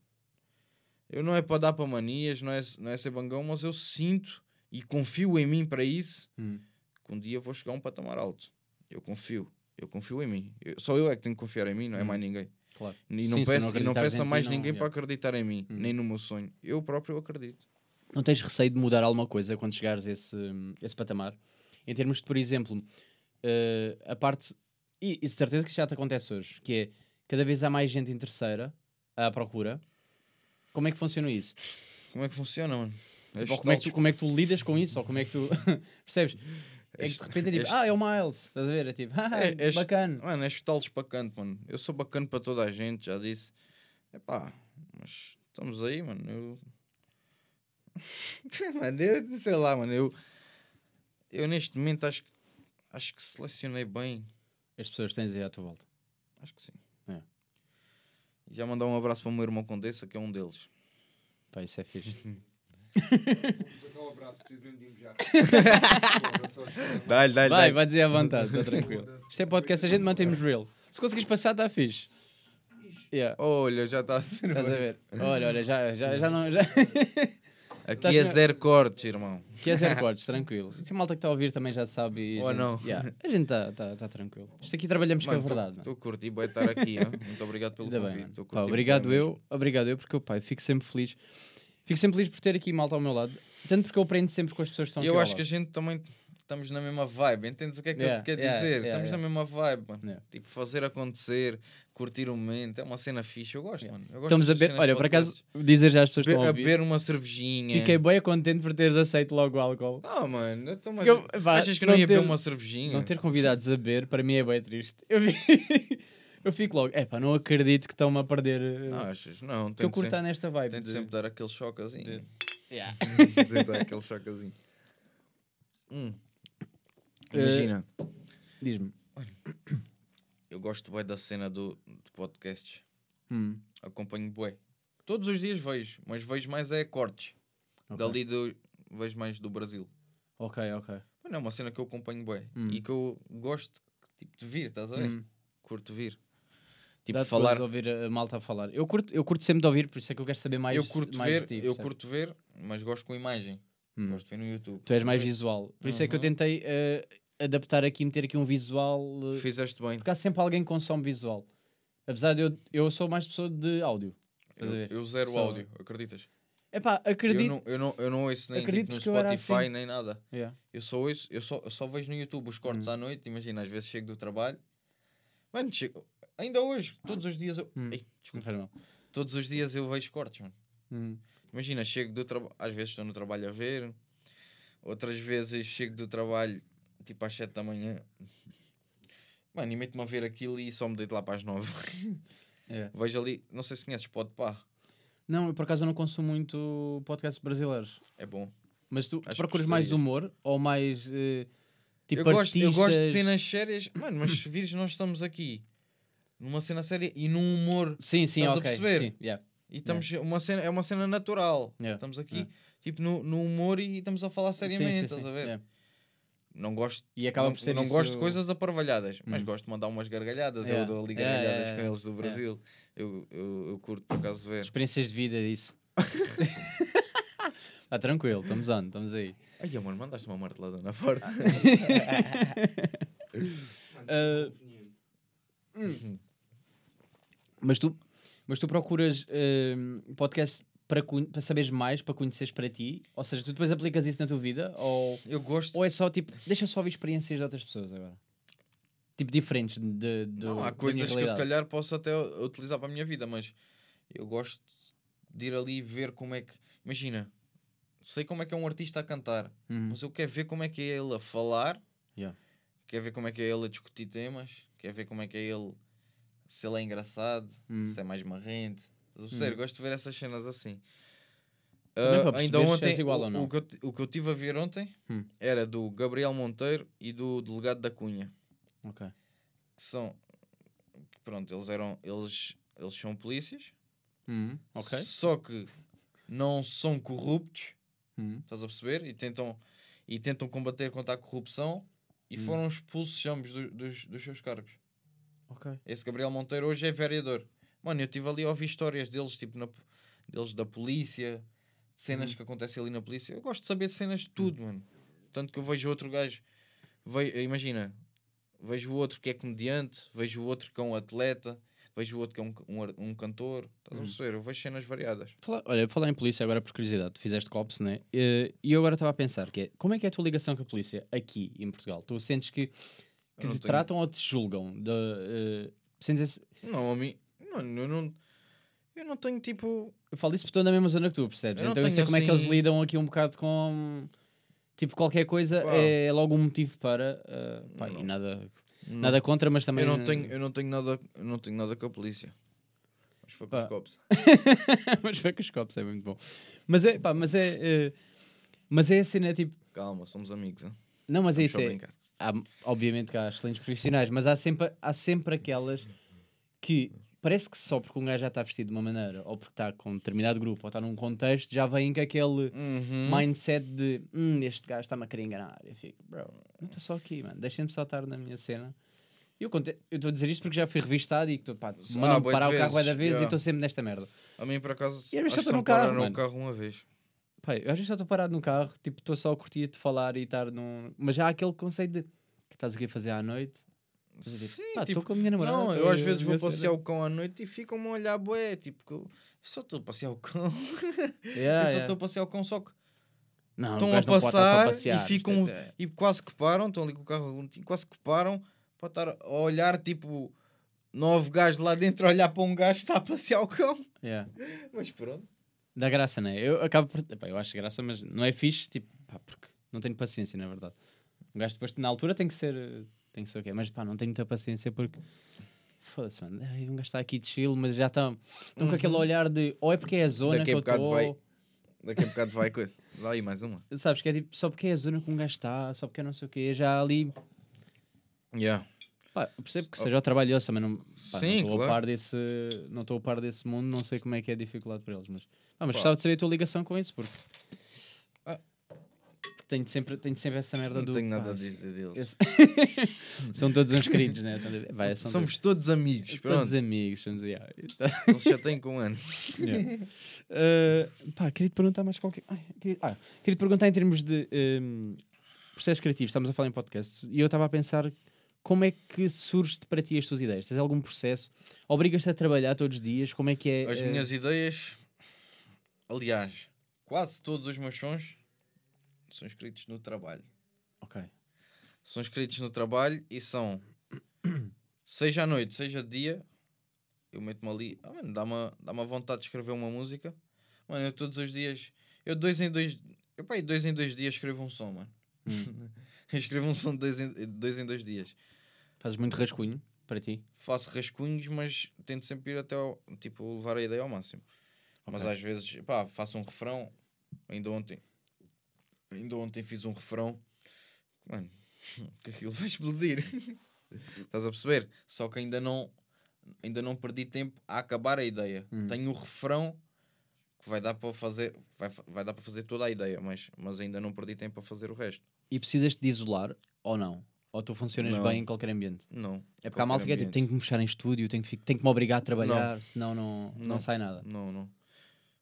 eu não é para dar para manias, não é, não é ser bangão, mas eu sinto e confio em mim para isso Hum. que um dia vou chegar a um patamar alto. Eu confio. Eu confio em mim. Eu- só eu é que tenho que confiar em mim, não é Hum. mais ninguém. Claro. E Sim, não se peço, e não acreditares peço a em mais não- ninguém para acreditar em mim, Hum. nem no meu sonho. Eu próprio acredito. Não tens receio de mudar alguma coisa quando chegares a esse, esse patamar? Em termos de, por exemplo, eh, a parte. E, e de certeza que já te acontece hoje, que é cada vez há mais gente interesseira à procura. Como é que funciona isso? Como é que funciona, mano? Tipo, como, é que tu, como é que tu lidas com isso? Ou como é que tu. [laughs] Percebes? É que de repente é tipo, este- ah, é o Miles, estás a ver? É tipo, [laughs] ah, É, este- bacana. Mano, és talos bacana, mano. Eu sou bacana para toda a gente, já disse. Epá, mas estamos aí, mano. Eu. [laughs] mano, eu sei lá, mano. Eu, eu neste momento acho, que- acho que selecionei bem. As pessoas tens aí à tua volta. Acho que sim. É. E já mandar um abraço para o meu irmão Condessa, que é um deles. Pá, isso é fixe. [laughs] Dá um abraço, preciso mesmo de ir já. [laughs] Dá-lhe, dá-lhe, Vai, vai dizer à vontade, está tranquilo. Isto é podcast, a gente mantemos real. Se conseguires passar, está fixe. Yeah. Olha, já está a ser. Estás a ver? Olha, olha, já, já, já não. Já... Aqui Estás [laughs] é zero cortes, irmão. que é zero cortes, tranquilo. A malta que está a ouvir também já sabe. Ou gente- não. Yeah. A gente está tá, tá tranquilo. Isto aqui trabalhamos com a verdade. Estou a curtir, vai estar aqui. ó. Muito obrigado pelo Ainda bem, convite. a Pá, obrigado eu, mesmo. obrigado eu, porque pá, eu fico sempre feliz. Fico sempre feliz por ter aqui malta ao meu lado. Tanto porque eu aprendo sempre com as pessoas que estão E aqui eu acho que a gente também estamos na mesma vibe. Entendes o que é que Yeah, eu te quero yeah, dizer? yeah, estamos na mesma vibe, mano. Tipo, fazer acontecer, curtir o momento. É uma cena fixe. Eu gosto, mano. Eu gosto Estamos a cenas olha, por acaso, dizer já às pessoas Be- estão a ouvir. beber uma cervejinha. Fiquei bem contente por teres aceito logo o álcool. Ah, mano. Então, mas Eu- pá, achas que não não ia beber ter- uma cervejinha? Não ter convidados a beber, para mim é bem triste. Eu, vi- [laughs] eu fico logo, é pá, não acredito que estão-me a perder. eh, Não, achas? Não, que eu curto sempre, nesta vibe. tento de- sempre dar aquele chocazinho. de- Yeah. [laughs] Sempre dar aquele chocazinho. Hum. Eh, Imagina. Diz-me. Eu gosto bem da cena do, de podcasts. Hum, Acompanho bué. Todos os dias vejo, mas vejo mais é cortes. ok. Dali do, vejo mais do Brasil. Ok, ok. Mano, é uma cena que eu acompanho bué. Hum. E que eu gosto tipo, de vir, estás a ver? Hum. Curto vir. Tipo, Dá-te falar. gozo ouvir a malta a falar. Eu curto, eu curto sempre de ouvir, por isso é que eu quero saber mais. eu curto mais ver, de ti, eu curto ver, mas gosto com imagem. Hum. Gosto de ver no YouTube. Tu és mais visual. Por isso é que eu Uhum. tentei eh, adaptar aqui, meter aqui um visual. eh, Fizeste bem. porque há sempre alguém que consome visual. Apesar de eu, eu sou mais pessoa de áudio. Eu, eu zero áudio, acreditas? Epá, Eu acredito. não, eu, não, eu não ouço nem Acredito tipo, no eu era Spotify assim. nem nada. Yeah. Eu só ouço, eu só, eu só vejo no YouTube os cortes Hum. à noite. Imagina, às vezes chego do trabalho. Mano, chego, ainda hoje, todos os dias eu. Hum. Ei, desculpa. mal. Todos os dias eu vejo cortes, mano. Hum. Imagina, chego do trabalho. Às vezes estou no trabalho a ver. Outras vezes chego do trabalho tipo às 7 da manhã. Mano, e meto-me a ver aquilo e só me deito lá para as 9. [laughs] É. Vejo ali, não sei se conheces Podpah. Não, eu por acaso eu não consumo muito podcasts brasileiros. É bom. Mas tu, Acho procuras mais humor ou mais eh, tipo eu, gosto, eu gosto de cenas sérias. Mano, mas se [coughs] vires, nós estamos aqui numa cena séria e num humor. Sim, sim, Estás a ok. perceber? Sim, yeah. E estamos uma cena, é uma cena natural. Yeah. Estamos aqui, Yeah. tipo, no, no humor e estamos a falar Sim, sim, seriamente. sim, estás a ver? yeah. Não gosto, E acaba não, por ser não isso- gosto de coisas aparvalhadas, mas Hum. gosto de mandar umas gargalhadas. Yeah. Eu dou ali Yeah, gargalhadas yeah, com yeah. eles do Yeah. Brasil. Eu, eu, eu curto por acaso ver. Experiências de vida disso. Está [laughs] tranquilo, estamos on, estamos aí. Ai, amor, mandaste uma martelada na porta. [laughs] [laughs] Ah, hum. Mas tu, mas tu procuras hum, podcast para, para saberes mais, para conheceres para ti? Ou seja, tu depois aplicas isso na tua vida? Ou, Eu gosto. ou é só tipo, deixa só ouvir experiências de outras pessoas agora? Tipo, diferentes de, de, Não, há coisas que eu se calhar posso até utilizar para a minha vida, mas eu gosto de ir ali ver como é que. Imagina, sei como é que é um artista a cantar, Uhum. mas eu quero ver como é que é ele a falar, Yeah. quero ver como é que é ele a discutir temas, quero ver como é que é ele se ele é engraçado, Hum. se é mais marrente. Estás? Hum. Gosto de ver essas cenas assim. Para ainda ontem, igual o, ou não. o que eu, ti- o que eu tive a ver ontem Hum. era do Gabriel Monteiro e do delegado da Cunha Ok. que são pronto, eles eram eles, eles são polícias, Uhum. Ok. só que não são corruptos, Uhum. estás a perceber? E tentam, e tentam combater contra a corrupção e Hum. foram expulsos ambos do- dos, dos seus cargos. Ok. Esse Gabriel Monteiro hoje é vereador. Mano, eu estive ali a ouvir histórias deles, tipo, na, deles da polícia, cenas Hum. que acontecem ali na polícia. Eu gosto de saber de cenas de tudo, mano. Tanto que eu vejo outro gajo, ve- imagina, vejo o outro que é comediante, vejo o outro que é um atleta, vejo o outro que é um, um, um cantor. Estás a Hum. perceber? Eu vejo cenas variadas. Falar- olha, falar em polícia agora por curiosidade, tu fizeste COPS, né? Eh, E eu agora estava a pensar que é, como é que é a tua ligação com a polícia aqui em Portugal? Tu sentes que, que te tenho- tratam ou te julgam? De, eh, sentes esse- Não, a mim. Mano, eu não. Eu não tenho tipo. Eu falo isso porque estou na mesma zona que tu, percebes? Eu Então eu sei como é que eles assim- lidam aqui um bocado com. Tipo, qualquer coisa Uau. é logo um motivo para. ah, pá, e Não. nada, não. nada contra, mas também. eu não tenho, eu não tenho nada, eu não tenho nada com a polícia. Mas foi com Pá. os copos. [laughs] mas foi com os copos, é muito bom. Mas é, pá, mas é. eh, mas é a cena, tipo. Calma, somos amigos. Hein? Não, mas é Vamos isso. só É. há, obviamente que há excelentes profissionais, mas há sempre, há sempre aquelas que parece que só porque um gajo já está vestido de uma maneira, ou porque está com um determinado grupo, ou está num contexto, já vem com aquele Uhum. mindset de hum, este gajo está-me a querer enganar. Eu fico, bro, não estou só aqui, mano, deixem-me só estar na minha cena. Eu estou a dizer isto porque já fui revistado e pá, mandam-me bué de parar o carro vai da vezes, vez e yeah. estou sempre nesta merda. A mim, por acaso, E vezes acho que no carro, carro uma vez. Pá, eu às vezes só estou parado no carro, tipo, estou só a curtir de falar e estar num. Mas já há aquele conceito de que estás aqui a fazer à noite. Estou tipo, com a minha namorada. Não, tô eu às vezes vou minha cena. passear o cão à noite e ficam-me a olhar bué, tipo, eu só estou a passear o cão. [laughs] Yeah, eu só yeah. estou a passear o cão, só que Não, estão a passar passear, e ficam é- e quase que param, estão ali com o carro lentinho, quase que param para estar a olhar tipo nove gajos lá dentro a olhar para um gajo que está a passear o cão. yeah. [laughs] Mas pronto. Dá graça, não é? Eu acabo por. Epá, eu acho graça, mas não é fixe, tipo, pá, porque não tenho paciência, na verdade. Um gajo depois, na altura, tem que ser. Tem que ser o quê? Mas pá, não tenho muita paciência porque. Foda-se, mano. Ai, um gajo está aqui de chill, mas já estão. Estão com aquele olhar de. Ou é porque é a zona Uhum. Daqui que a eu estou. vai. Daqui a bocado vai coisa. Dá aí mais uma. Sabes que é tipo, só porque é a zona que um gajo está, só porque é não sei o quê, já ali. Yeah. Pá, percebo que seja o trabalho mas não estou a claro. par desse. Não estou a par desse mundo, não sei como é que é a dificuldade para eles, mas. Pá, mas Pá. gostava de saber a tua ligação com isso, porque. Ah. Tenho sempre, tenho sempre essa merda Não do. tenho nada pá, a dizer deles. [laughs] são todos uns queridos, né? São, vai, são Somos todos amigos. todos, todos Pronto. amigos. Somos, yeah, está- Eles já têm com um ano. [laughs] Yeah. Uh, pá, queria te perguntar mais qualquer. Ai, queria... Ah, queria te perguntar em termos de um, processos criativos. Estamos a falar em podcasts e eu estava a pensar como é que surge para ti as tuas ideias? Tens algum processo? Obrigas-te a trabalhar todos os dias? Como é que é? As uh, minhas ideias, aliás, quase todos os meus sons são escritos no trabalho. Ok. São escritos no trabalho e são, [coughs] seja à noite, seja dia, eu meto-me ali, ah, mano, dá-me dá vontade de escrever uma música. Mano, eu todos os dias, eu dois em dois, eu pá, aí dois em dois dias escrevo um som, mano. [laughs] eu escrevo um som de dois em, dois em dois dias. Fazes muito rascunho para ti? faço rascunhos, mas tento sempre ir até ao, tipo, levar a ideia ao máximo. Mas às vezes, pá, faço um refrão. Ainda ontem, ainda ontem fiz um refrão. Mano, [laughs] que aquilo vai explodir. [laughs] Estás a perceber? Só que ainda não, ainda não perdi tempo a acabar a ideia. Hum. Tenho o refrão que vai dar para fazer, vai, vai dar para fazer toda a ideia, mas, mas ainda não perdi tempo a fazer o resto. E precisas de isolar ou não? Ou tu funcionas Não. bem em qualquer ambiente? Não. É porque há malta que é tipo, tenho que me fechar em estúdio, tenho que, tenho que me obrigar a trabalhar, senão não, não. Não. sai nada. Não, não.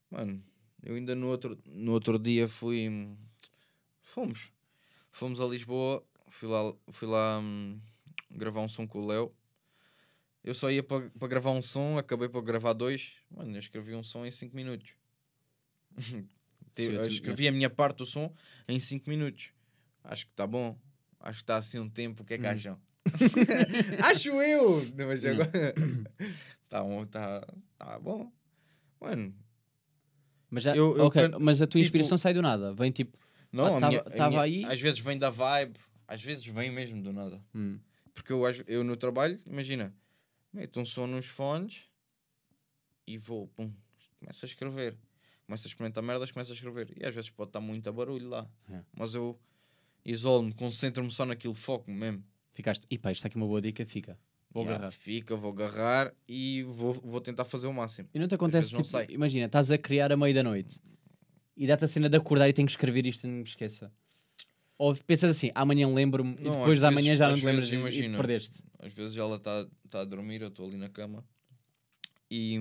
Mano, eu ainda no outro, no outro dia fui. Fomos. Fomos a Lisboa. Fui lá, fui lá hum, gravar um som com o Léo. Eu só ia para gravar um som, acabei por gravar dois. Mano, eu escrevi um som em 5 minutos. [laughs] Eu escrevi a minha parte do som em 5 minutos. Acho que está bom. Acho que está assim um tempo. O que é que Hum. acham? [laughs] Acho eu! Mas Hum. agora. [coughs] Tá bom, tá, tá bom. Mano, Mas, já, Eu- eu ok, canto- mas a tua tipo- inspiração sai do nada. Vem tipo. não, Ah, a tava- minha- a tava minha- aí? Às vezes vem da vibe, às vezes vem mesmo do nada. hum, Porque eu, eu no trabalho, imagina, meto um som nos fones e vou, pum, começo a escrever. Começo a experimentar merdas, começo a escrever. E às vezes pode estar muito barulho lá. É. Mas eu isolo-me, concentro-me só naquilo, foco mesmo. ficaste. E pá, isto está aqui uma boa dica, fica. Vou Yeah, agarrar. Fica, vou agarrar e vou, vou tentar fazer o máximo. E não te acontece, não tipo, sai. imagina, estás a criar a meio da noite e dá-te a cena de acordar e tenho que escrever isto e não me esqueça. Ou pensas assim, amanhã lembro-me e Não, depois amanhã vezes- já não te lembras e- e perdeste. Às vezes ela está tá a dormir, eu estou ali na cama e,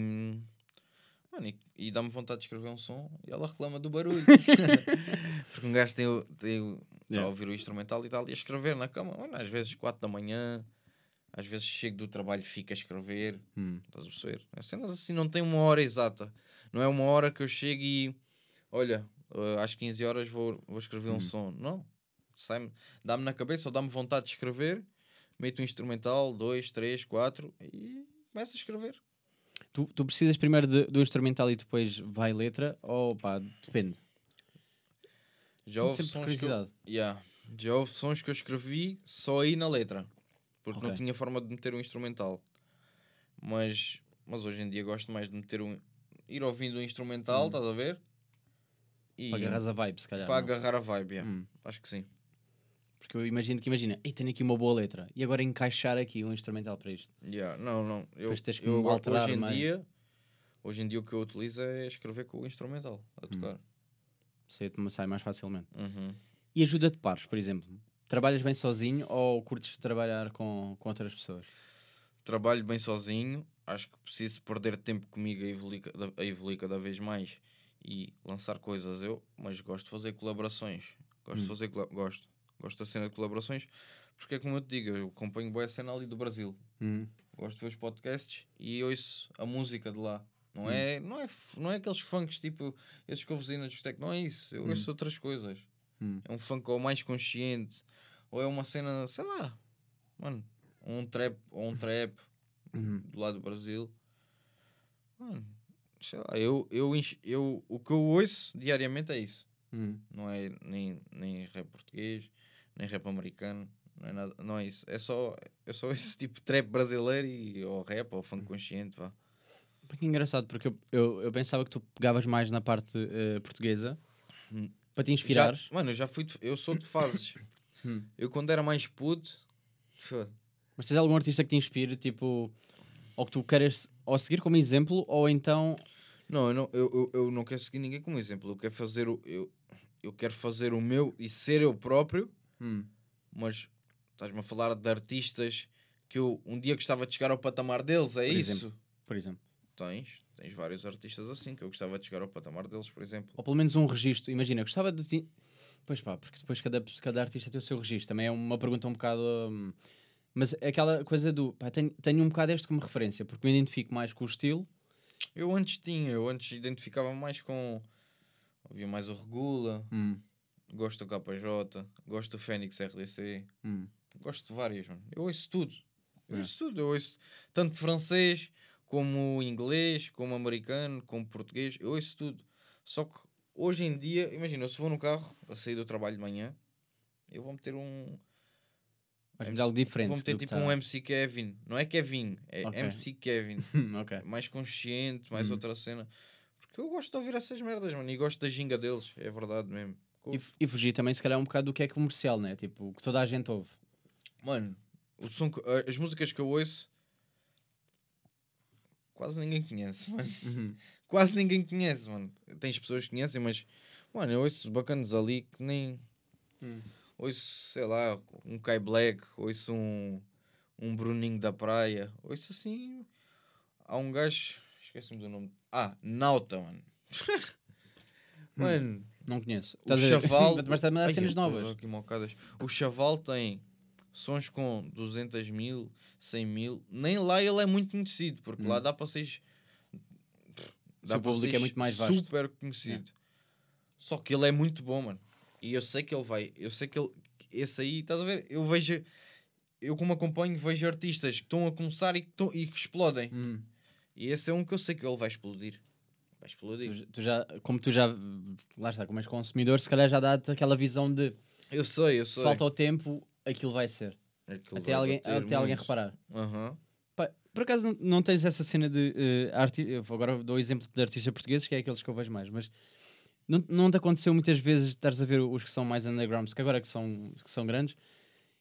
mano, e, e dá-me vontade de escrever um som e ela reclama do barulho. [laughs] [laughs] Porque um gajo tem, o- tem, tá Yeah. a ouvir o instrumental e tal e a escrever na cama. Mano, às vezes 4 da manhã, às vezes chego do trabalho e fico a escrever. Hum. Estás a perceber? As cenas assim não tem uma hora exata. Não é uma hora que eu chego e olha, eh, às 15 horas vou, vou escrever Hum. um som. Não. Dá-me na cabeça ou dá-me vontade de escrever, meto um instrumental, dois, três, quatro e começo a escrever. Tu, tu precisas primeiro de- do instrumental e depois vai letra? Ou pá, depende. Já houve sons que eu. Yeah. Já houve sons que eu escrevi só aí na letra. Porque não Ok. tinha forma de meter um instrumental. Mas, mas hoje em dia gosto mais de meter um. ir ouvindo o instrumental, estás a ver? E Hum. Para agarrar a vibe, se calhar. para não? agarrar a vibe, yeah. Hum. acho que sim. Porque eu imagino que imagina, ei, tenho aqui uma boa letra e agora encaixar aqui um instrumental para isto. Yeah. Não, não. Eu, tens que eu alterar hoje em meio. dia. Hoje em dia o que eu utilizo é escrever com o instrumental a Hum. tocar. Sei-te sai mais facilmente. Uhum. E ajuda de pares, por exemplo. Trabalhas bem sozinho ou curtes trabalhar com, com outras pessoas? trabalho bem sozinho, acho que preciso perder tempo comigo a evoluir, cada- a evoluir cada vez mais e lançar coisas eu, mas gosto de fazer colaborações. Gosto de Hum. fazer, cola- gosto. Gosto da cena de colaborações, porque é como eu te digo, eu acompanho boa cena ali do Brasil. Hum. Gosto de ver os podcasts e ouço a música de lá. Não, Hum. é, não, é, não é aqueles funks tipo esses que eu ouvi na discoteca, não é isso. Eu Hum. ouço outras coisas. Hum. É um funk ou mais consciente, ou é uma cena, sei lá, mano, um trap, ou um trap Uhum. do lado do Brasil. Mano, sei lá, eu, eu, eu, o que eu ouço diariamente é isso. Hum. Não é nem, nem rap português, nem rap americano, não é nada, não é isso. É só, é só [laughs] esse tipo de trap brasileiro e, ou rap ou funk consciente, vá. Que engraçado, porque eu, eu, eu pensava que tu pegavas mais na parte eh, portuguesa Hum. Para te Já, inspirares. mano, eu já fui, de- eu sou de fases. [laughs] Hum. eu quando era mais puto, Mas tens algum artista que te inspire, tipo, ou que tu queres ou seguir como exemplo, ou então. Não, eu não, eu, eu, eu não quero seguir ninguém como exemplo. Eu quero fazer o, eu, eu quero fazer o meu e ser eu próprio, Hum. mas estás-me a falar de artistas que eu um dia gostava de chegar ao patamar deles, é Por isso? exemplo. Por exemplo. Tens, tens vários artistas assim que eu gostava de chegar ao patamar deles, por exemplo. Ou pelo menos um registro. Imagina, gostava de. ti- Pois pá, porque depois cada, cada artista tem o seu registro. Também é uma pergunta um bocado. hum, Mas é aquela coisa do. Pá, tenho, tenho um bocado este como referência, porque me identifico mais com o estilo. Eu antes tinha, eu antes identificava mais com. Ouvia mais o Regula, Hum, gosto do KJ, gosto do Fênix RDC, hum. gosto de várias, mano. Eu ouço tudo. Eu É. ouço tudo. Eu ouço tanto francês, como inglês, como americano, como português. Eu ouço tudo. Só que hoje em dia, imagina, eu se vou no carro a sair do trabalho de manhã, eu vou meter um. Vais MC algo diferente. Vou meter tipo tá. um MC Kevin. Não é Kevin, é Ok. MC Kevin. [laughs] ok. mais consciente, mais Hum. outra cena. Porque eu gosto de ouvir essas merdas, mano. E gosto da ginga deles, é verdade mesmo. E, e fugir também, se calhar, um bocado do que é comercial, né? Tipo, o que toda a gente ouve. Mano, o som, as músicas que eu ouço quase ninguém conhece, [laughs] mano. Uhum. Quase ninguém conhece, mano. Tens pessoas que conhecem, mas mano, eu ouço bacanas ali que nem Hum. ouço, sei lá, um Kai Black, ouço um, um Bruninho da Praia, ouço assim. Há um gajo, esqueci-me do nome. Ah, Nauta, mano. [laughs] mano, Não conheço. o? Chaval. [laughs] Mas mandar Ai, cenas novas. aqui mocadas. O Chaval tem sons com 200 mil, 100 mil. Nem lá ele é muito conhecido, porque lá Hum. dá para ser. Seu público é muito mais vasto. super conhecido. Só que ele é muito bom, mano. E eu sei que ele vai. Eu sei que ele. Esse aí, estás a ver? Eu vejo. Eu, como acompanho, vejo artistas que estão a começar e que, tão- e que explodem. Hum. E esse é um que eu sei que ele vai explodir. Vai explodir. Tu, tu já, como tu já, lá está, como és consumidor, se calhar já dá-te aquela visão de Eu sei, eu sei. falta o tempo, aquilo vai ser. Aquilo Até vai alguém, até alguém muito. reparar. Aham. Pá, por acaso não, não tens essa cena de eh, arti agora dou o exemplo de artistas portugueses, que é aqueles que eu vejo mais, mas não, não te aconteceu muitas vezes estares a ver os que são mais undergrounds, que agora que são, que são grandes.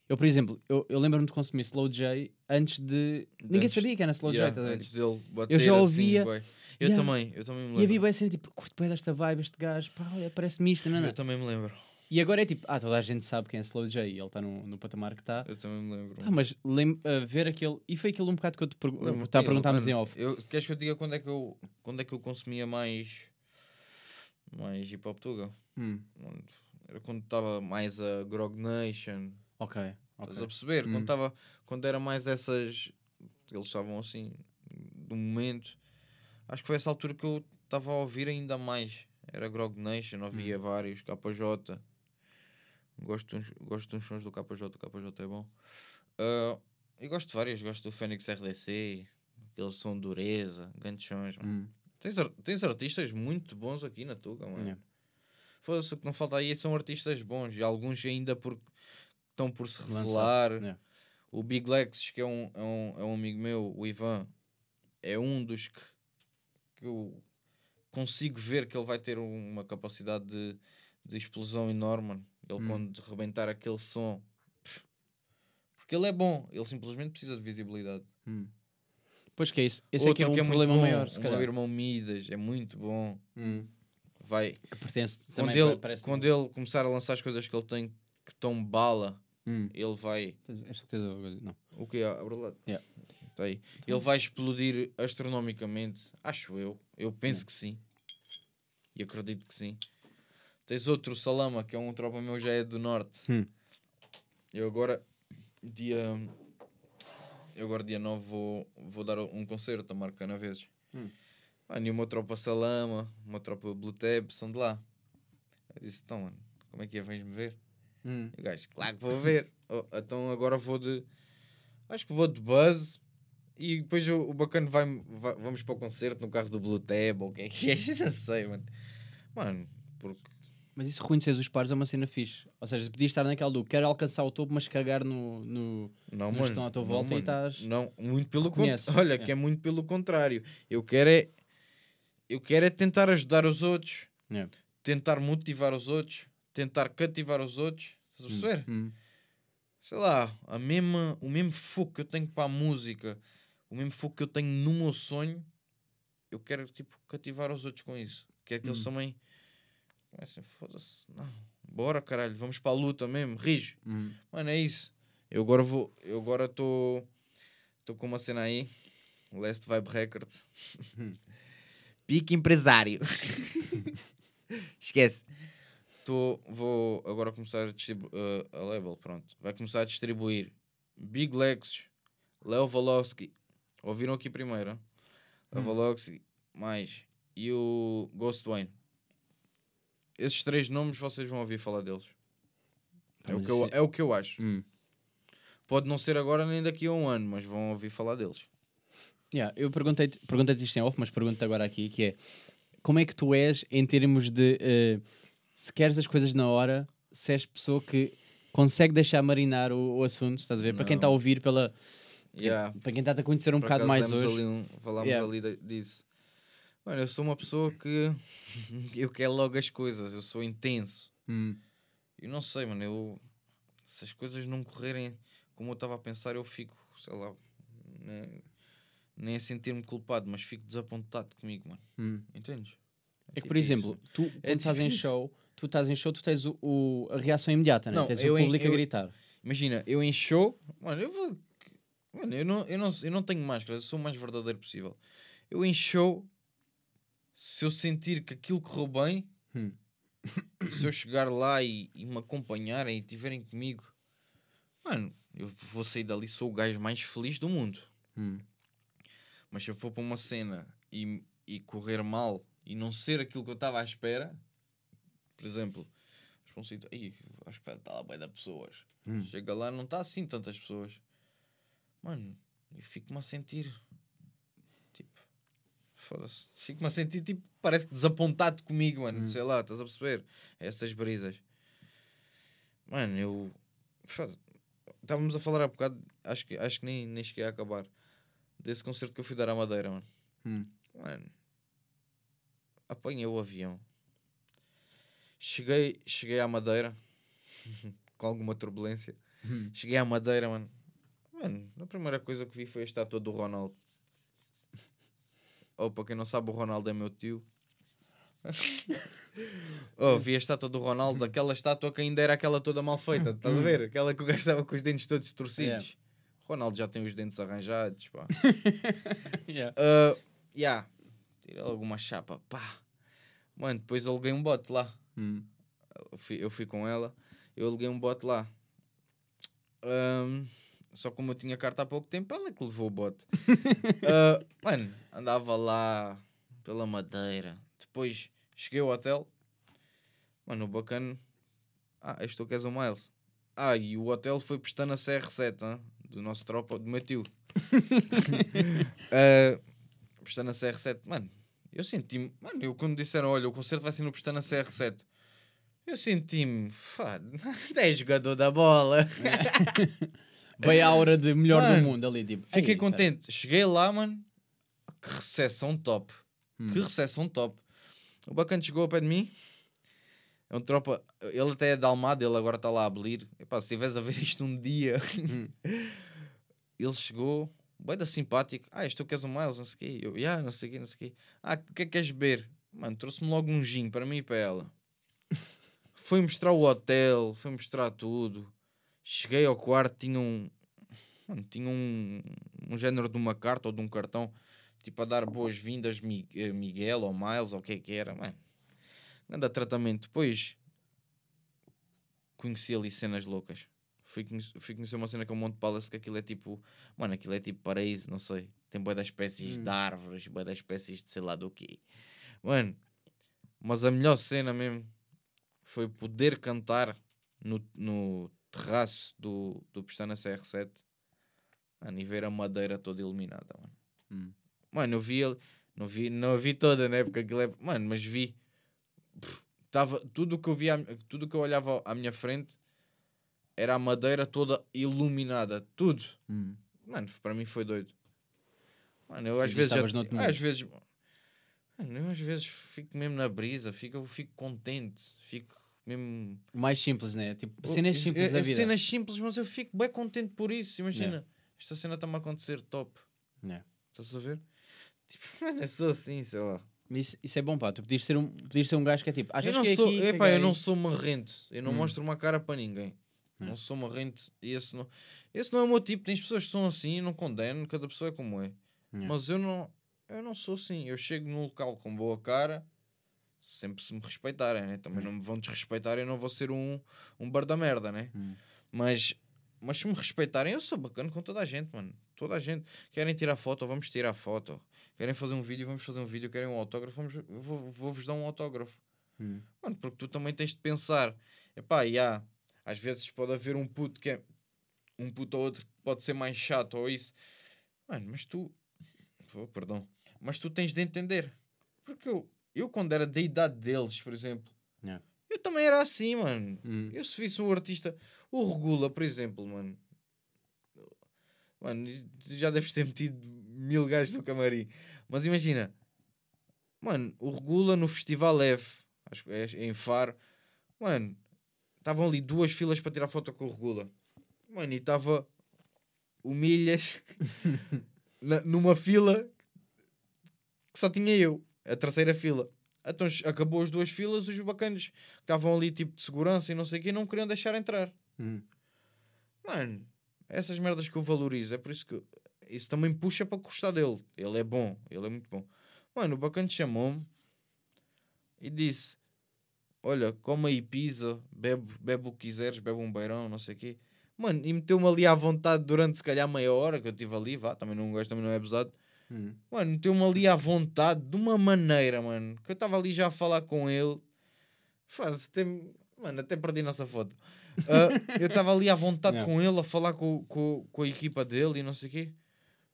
Eu, por exemplo, eu, eu lembro-me de consumir Slow J antes de. Ninguém Antes- sabia que era Slow Yeah, J, antes dele bater Eu já assim, ouvia- bué. Eu Yeah. também, eu também me E lembro. havia bem cena tipo, curto bem desta vibe, este gajo, pá, olha, parece-me isto, não, não. Eu também me lembro. E agora é tipo, ah, toda a gente sabe quem é Slow J e ele está no, no patamar que está. Eu também me lembro. Pá, mas lem a ver aquele. E foi aquilo um bocado que eu te pergu- Lembro-me, estava a mano, em off. Eu, queres que eu te diga quando é que eu, quando é que eu consumia mais, mais hip hop tuga? Hum, Era quando estava mais a Grog Nation. ok, Estás a perceber? Hum. Quando, tava, quando era mais essas. Eles estavam assim, do momento. Acho que foi essa altura que eu estava a ouvir ainda mais. Era Grog Nation, ouvia vários, KJ. Gosto de uns, gosto uns sons do KJ, o KJ é bom. Ah, e gosto de vários, gosto do Fênix RDC, Aquele som dureza, grandes sons. Hum. Tens, ar- tens artistas muito bons aqui na Tuga, mano. Yeah. Foda-se, o que não falta aí são artistas bons. E alguns ainda por, estão por se revelar. Yeah. O Big Lex, que é um, é, um, é um amigo meu, o Ivan, é um dos que, que eu consigo ver que ele vai ter uma capacidade de, de explosão enorme. mano. Ele, Hum. quando rebentar aquele som, porque ele é bom, ele simplesmente precisa de visibilidade. Hum. Pois que é isso. Esse aqui é um muito problema bom, maior, se o calhar. meu irmão Midas, é muito bom. Hum. Vai, Que pertence quando ele, parece quando ele começar a lançar as coisas que ele tem que estão bala, Hum. ele vai. Tens- Esta tens a- Não. O que é? Abre lá. Yeah. Tá aí. Ele vai explodir astronomicamente. Acho eu. Eu penso que sim. E acredito que sim. Tens outro Salama, que é um tropa meu, já é do norte. Hum. Eu agora, dia. Eu agora, dia 9, vou, vou dar um concerto a Marco Canaveses. Hum. Mano, e uma tropa Salama, uma tropa Blue Tab, são de lá. Eu disse: então, mano, como é que é? Vens-me ver? Hum. O gajo, claro que vou ver. [laughs] Oh, então agora vou de. Acho que vou de Buzz. E depois o, o bacana vai, vai- Vamos para o concerto no carro do Blue Tab ou o que é que é? [laughs] Não sei, mano. Mano, porque. Mas isso reconheceres os pares é uma cena fixe. Ou seja, podias estar naquela do quero alcançar o topo, mas cagar no. no... Não, mano. estão à tua não, volta e mano. estás- Não, muito pelo contrário. Olha, é. que é muito pelo contrário. Eu quero é. Eu quero é tentar ajudar os outros, Yeah. tentar motivar os outros, tentar cativar os outros. Estás a perceber? Hum. sei lá, a mesma, o mesmo foco que eu tenho para a música, o mesmo foco que eu tenho no meu sonho, eu quero tipo cativar os outros com isso. Quero que eles Hum. também comecem, foda-se, não, bora caralho, vamos para a luta mesmo, rijo. Hum. Mano, é isso. Eu agora vou, eu agora estou estou com uma cena aí, Last Vibe Records. Pique empresário. [laughs] Esquece. Tô, vou agora começar a distribuir a label, pronto. Vai começar a distribuir Big Lexus, Leo Volosky. Ouviram aqui primeiro? Leo Volosky, mais e o Ghost Wayne. Esses três nomes vocês vão ouvir falar deles. É, o que eu, isso é o que eu acho. Hum. Pode não ser agora nem daqui a um ano, mas vão ouvir falar deles. Yeah, eu perguntei-te perguntei isto em off, mas pergunto-te agora aqui, que é como é que tu és em termos de eh, se queres as coisas na hora, se és pessoa que consegue deixar marinar o, o assunto, estás a ver? Para quem Não. está a ouvir, pela, Yeah. para quem está a conhecer um Por bocado mais hoje. Um, falámos Yeah. ali de- disso. Mano, eu sou uma pessoa que [laughs] eu quero logo as coisas, eu sou intenso. Hum, Eu não sei, mano, eu se as coisas não correrem como eu estava a pensar, eu fico, sei lá, nem, nem a sentir-me culpado, mas fico desapontado comigo, mano. hum. Entendes? É que, tipo por exemplo, isso. tu quando É estás em show, tu estás em show, tu tens o, o- a reação imediata, né? Não, tens o em- público eu- a gritar. Imagina, eu em show, mano, eu vou. Mano, eu não, eu, não, eu não tenho máscara, eu sou o mais verdadeiro possível. Eu em show, se eu sentir que aquilo correu bem, Hum. se eu chegar lá e, e me acompanharem e estiverem comigo, mano, eu vou sair dali, sou o gajo mais feliz do mundo. Hum. Mas se eu for para uma cena e, e correr mal e não ser aquilo que eu estava à espera, por exemplo, um sítio, "Ih, acho que vai estar lá bem da pessoas. Hum. Chega lá, não está assim tantas pessoas. Mano, eu fico-me a sentir. Fico-me a sentir, tipo, parece desapontado comigo, mano. Hum. Sei lá, estás a perceber? Essas brisas. Mano, eu. Estávamos a falar há bocado, acho que, acho que nem, nem cheguei a acabar. Desse concerto que eu fui dar à Madeira, mano. Hum. Mano. Apanhei o avião. Cheguei, cheguei à Madeira. [laughs] com alguma turbulência. Hum. Cheguei à Madeira, mano. Mano, a primeira coisa que vi foi a estátua do Ronaldo. Ou para quem não sabe, o Ronaldo é meu tio. [laughs] oh, vi a estátua do Ronaldo, aquela estátua que ainda era aquela toda mal feita, estás a ver? Aquela que o gajo estava com os dentes todos torcidos. Ronaldo já tem os dentes arranjados, pá. [laughs] Yeah. Uh, yeah. Tirei logo uma chapa, pá. Mano, depois aluguei um bote lá. Hum. Eu fui, eu fui com ela, eu aluguei um bote lá. Ahm, só como eu tinha carta há pouco tempo, ela é que levou o bote. [laughs] Ah, mano, andava lá pela madeira. Depois cheguei ao hotel. Mano, o bacana. Ah, és tu que és o Miles. Ah, e o hotel foi prestando a CR7, hã? do nosso tropa, do meu tio. [laughs] Ah, prestando a CR7, mano, eu senti-me, mano, eu quando disseram, olha, o concerto vai ser no prestando a CR7, eu senti-me, fá, [laughs] 10 jogador da bola. Veio a aura de melhor Mano, do mundo ali. Tipo, Fiquei "Ei, contente. Cheguei lá, mano. Que recepção top. Hum. Que recepção top. O bacana chegou ao pé de mim. É um tropa. Ele até é de Almada, ele agora está lá a abolir. Epá, se estiveres a ver isto um dia. Hum. [laughs] ele chegou, bem da simpático. Ah, isto tu queres um Miles, não sei o quê. Eu, yeah, não sei o quê, não sei o quê. Ah, o que é que queres beber? Mano, trouxe-me logo um gin para mim e para ela. [laughs] foi mostrar o hotel, foi mostrar tudo. Cheguei ao quarto, tinha um. Mano, tinha um, um género de uma carta ou de um cartão, tipo a dar boas-vindas, eh, Miguel ou Miles, ou o que é que era, mano. Anda tratamento. Depois conheci ali cenas loucas. Fui, conhe- fui conhecer uma cena que é o Monte Palace, que aquilo é tipo, mano, aquilo é tipo paraíso, não sei. Tem boa das espécies Hum. de árvores, boa das espécies de sei lá do quê. Mano, mas a melhor cena mesmo foi poder cantar no, no terraço do, do Pestana CR7 mano, e ver a madeira toda iluminada, mano. Hum. Mano, eu vi ele, não vi, não a vi toda, né? Porque aquilo é. Mano, mas vi. Pff, Tava, tudo o que eu via, tudo o que eu olhava à minha frente era a madeira toda iluminada, tudo. Hum. Mano, para mim foi doido. Mano, eu Sim, às vezes. Já, às vezes. Mano, eu às vezes fico mesmo na brisa, fico, eu fico contente, fico mesmo. Mais simples, né? Tipo, cenas simples É- da é vida. Cenas simples, mas eu fico bem contente por isso. Imagina, esta cena está-me a acontecer top. Yeah. Estás a ver? Tipo, [laughs] mano, eu sou assim, sei lá. Isso, isso é bom, pá. Tu podias ser um, podias ser um gajo que é tipo, ah, eu não sou, aqui, epá, eu não sou marrento. Eu não Hum. mostro uma cara para ninguém. Hum. Não sou marrento. E esse não, esse não é o meu tipo. Tem pessoas que são assim, eu não condeno. Cada pessoa é como é. Yeah. Mas eu não, eu não sou assim. Eu chego num local com boa cara, sempre se me respeitarem, né? Também não me vão desrespeitar. Eu não vou ser um, um bar da merda, né? Hum. Mas, mas se me respeitarem, eu sou bacana com toda a gente, mano. Toda a gente. Querem tirar foto, vamos tirar foto. Querem fazer um vídeo, vamos fazer um vídeo. Querem um autógrafo, vamos, eu vou- vou-vos dar um autógrafo. Hum. Mano, porque tu também tens de pensar. Epá, e há, às vezes pode haver um puto que é um puto ou outro que pode ser mais chato ou isso. Mano, mas tu. Oh, perdão. Mas tu tens de entender. Porque eu, eu quando era da idade deles, por exemplo, Yeah. eu também era assim, mano. Hum. Eu se visse um artista, o Regula, por exemplo, mano. Mano, já deves ter metido mil gajos no camarim. Mas imagina, mano, o Regula no Festival F, acho que é em Faro, mano, estavam ali duas filas para tirar foto com o Regula. Mano, e estava o Milhas [laughs] numa fila que só tinha eu, a terceira fila. Então acabou as duas filas, os bacanas que estavam ali tipo de segurança e não sei o que, não queriam deixar entrar. Hum. Mano, essas merdas que eu valorizo, é por isso que isso também puxa para gostar dele. Ele é bom, ele é muito bom. Mano, o bacana chamou-me e disse: Olha, come aí pizza, bebe, bebe o que quiseres, bebe um beirão, não sei o quê. Mano, e meteu-me ali à vontade durante se calhar meia hora que eu estive ali, vá, também não gosto, também não é abusado. Hum. Mano, meteu-me ali à vontade de uma maneira, mano, que eu estava ali já a falar com ele. Faz, tem... Mano, até perdi nossa foto. Ah, [laughs] eu estava ali à vontade com ele, a falar com, com, com a equipa dele e não sei o quê.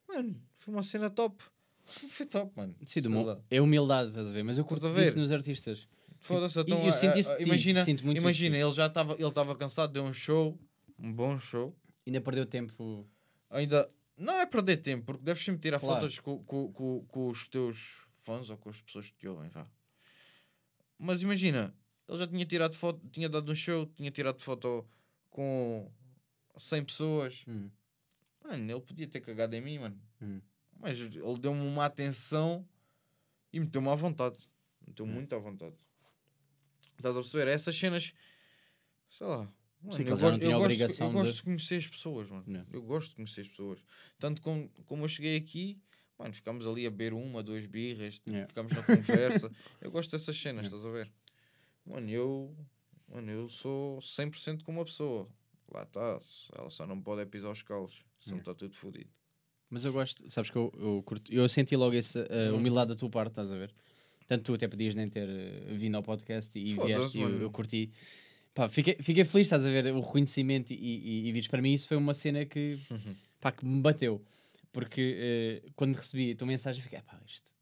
Mano, foi uma cena top. Foi top, mano. Sim, é humildade, estás a ver? Mas eu curto Estás a ver? isso nos artistas. Foda-se, então, eu ah, sinto isso ah, de ti, imagina, sinto muito imagina isso. ele já estava ele estava cansado, deu um show, um bom show. Ainda perdeu tempo. Ainda não é perder tempo, porque deves sempre tirar Claro. fotos com, com, com, com os teus fãs ou com as pessoas que te ouvem, vá. Mas imagina, ele já tinha tirado foto, tinha dado um show, tinha tirado foto com 100 pessoas. Hum. Mano, ele podia ter cagado em mim, mano. Hum. Mas ele deu-me uma atenção e meteu-me à vontade. Meteu-me Hum. muito à vontade. Estás a perceber? Essas cenas, sei lá. Mano, Sim, que eu ele já não gosto- tinha eu a gosto- obrigação Eu de- gosto de conhecer as pessoas, mano. Não. Eu gosto de conhecer as pessoas. Tanto como, como eu cheguei aqui, mano, ficámos ali a beber uma, duas birras, tipo, Yeah. ficámos na conversa. [laughs] eu gosto dessas cenas, Yeah. estás a ver? Mano, eu, mano, eu sou 100% como uma pessoa. Lá está, ela só não pode é pisar os calos, senão está tudo fodido. Mas eu gosto, sabes que eu, eu curto, eu senti logo essa uh, Hum. humildade da tua parte, estás a ver? Tanto tu até podias nem ter uh, vindo ao podcast e vieste, e eu, eu curti. Pá, fiquei, fiquei feliz, estás a ver, o reconhecimento e, e, e vires para mim, isso foi uma cena que, Uhum. pá, que me bateu. Porque eh, quando recebi a tua mensagem, fiquei, pá, isto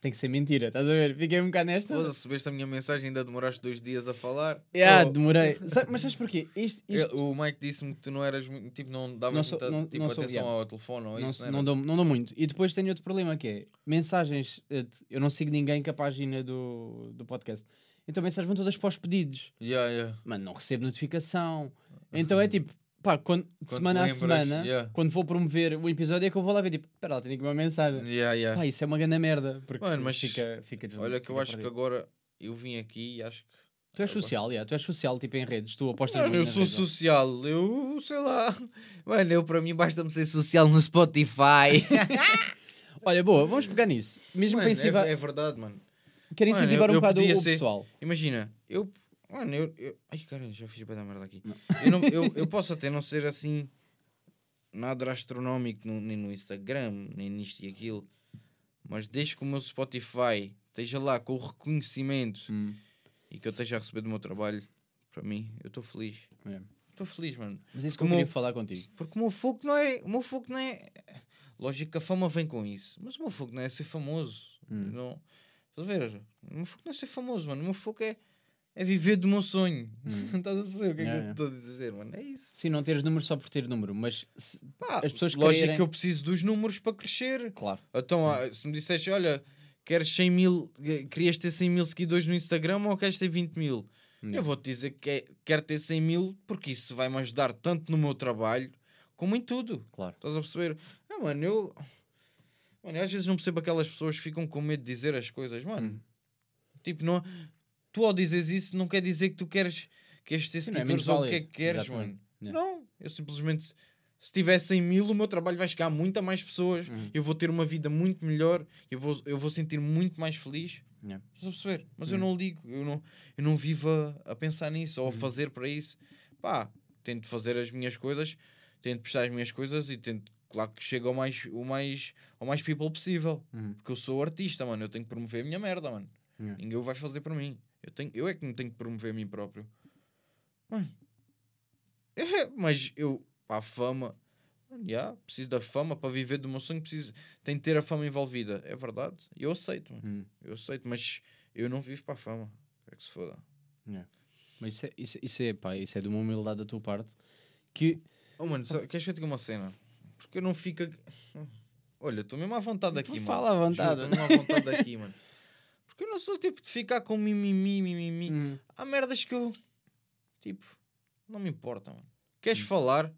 tem que ser mentira, estás a ver? Fiquei um bocado nesta. Foda-se, recebeste a minha mensagem ainda demoraste dois dias a falar. Yeah, Oh, demorei. [laughs] Mas sabes porquê? Isto, isto o Mike disse-me que tu não eras, tipo, não davas Não sou- muita, não- tipo, não atenção ao telefone ou não, isso, se- não não, era? dou, não dou muito. E depois tenho outro problema que é mensagens. eh, Eu não sigo ninguém com a página do, do podcast. Então mensagens vão todas para os pedidos. Yeah, yeah. Mano, não recebo notificação. Então é tipo, pá, quando, semana a semana, yeah. quando vou promover o episódio, é que eu vou lá ver, tipo, espera lá, tenho aqui uma mensagem. Yeah, yeah. Pá, isso é uma grande merda. Porque Mano, mas fica, fica Olha que eu acho que perdido. agora eu vim aqui e acho que. Tu és social, yeah, tu és social, tipo em redes. Tu apostas Mano, eu sou redes, social, eu sei lá. Mano, eu para mim basta-me ser social no Spotify. [laughs] Olha, boa, vamos pegar nisso. Mesmo Mano, é, é verdade, mano. Quero mano, incentivar eu- um eu bocado o, ser- pessoal. Imagina, eu. Mano, eu. eu ai, caralho, já fiz para dar merda aqui. Eu, não- eu, [laughs] eu posso até não ser assim. Nada astronómico no, nem no Instagram, nem nisto e aquilo. Mas desde que o meu Spotify esteja lá com o reconhecimento Hum, e que eu esteja a receber do meu trabalho, para mim, eu estou feliz. é. Estou feliz, mano. Mas isso que eu Como- queria falar contigo. Porque o meu foco não é. O meu foco não é. Lógico que a fama vem com isso. Mas o meu foco não é ser famoso. Hum. Não. Estás a ver? O meu foco não é ser famoso, mano. O meu foco é, é viver do meu sonho. [laughs] Estás a saber o que é Hum. Yeah, que eu estou a dizer, mano? É isso. Sim, não teres número só por ter número, mas se- Pá, as pessoas lógico quererem... que eu preciso dos números para crescer. Claro. Então, ah, se me disseste, olha, queres 100 mil, querias ter 100 mil seguidores no Instagram ou queres ter 20 mil? Yeah. Eu vou-te dizer que é- quero ter 100 mil porque isso vai-me ajudar tanto no meu trabalho como em tudo. Claro. Estás a perceber? Ah, mano, eu. Mano, eu às vezes não percebo aquelas pessoas que ficam com medo de dizer as coisas, mano. Hum. Tipo, não, tu ao dizes isso não quer dizer que tu queres, ter Sim, não é seguidores ou o que é que queres, Exatamente. mano. Yeah. Não, eu simplesmente. Se tiver 100 mil, o meu trabalho vai chegar a muita mais pessoas. Uhum. Eu vou ter uma vida muito melhor. Eu vou, eu vou sentir muito mais feliz. Yeah. Estás a perceber? Mas eu Uhum. não ligo. Eu não, eu não vivo a, a pensar nisso ou a fazer para isso. Pá, tento fazer as minhas coisas, tento prestar as minhas coisas e tento, claro que chega ao mais, o mais, ao mais people possível. Uhum. Porque eu sou artista, mano. Eu tenho que promover a minha merda, mano. Yeah. Ninguém o vai fazer por mim. Eu, tenho, eu é que me tenho que promover a mim próprio. Mano. [laughs] É, mas eu, para a fama, já, preciso da fama para viver do meu sonho. Preciso, tem que ter a fama envolvida. É verdade. Eu aceito, mano. Hum. Eu aceito, mas eu não vivo para a fama. É que se foda. Mas isso é, isso, isso é, pá, isso é de uma humildade da tua parte que Oh, mano, só- queres que eu diga uma cena? Porque eu não fico. aqui- Olha, estou mesmo à vontade aqui, mano. Fala à vontade. Estou mesmo à vontade aqui, mano. Porque eu não sou tipo de ficar com mimimi, mimimi. Hum. Há merdas que eu. Tipo, não me importa, mano. Hum. Queres falar?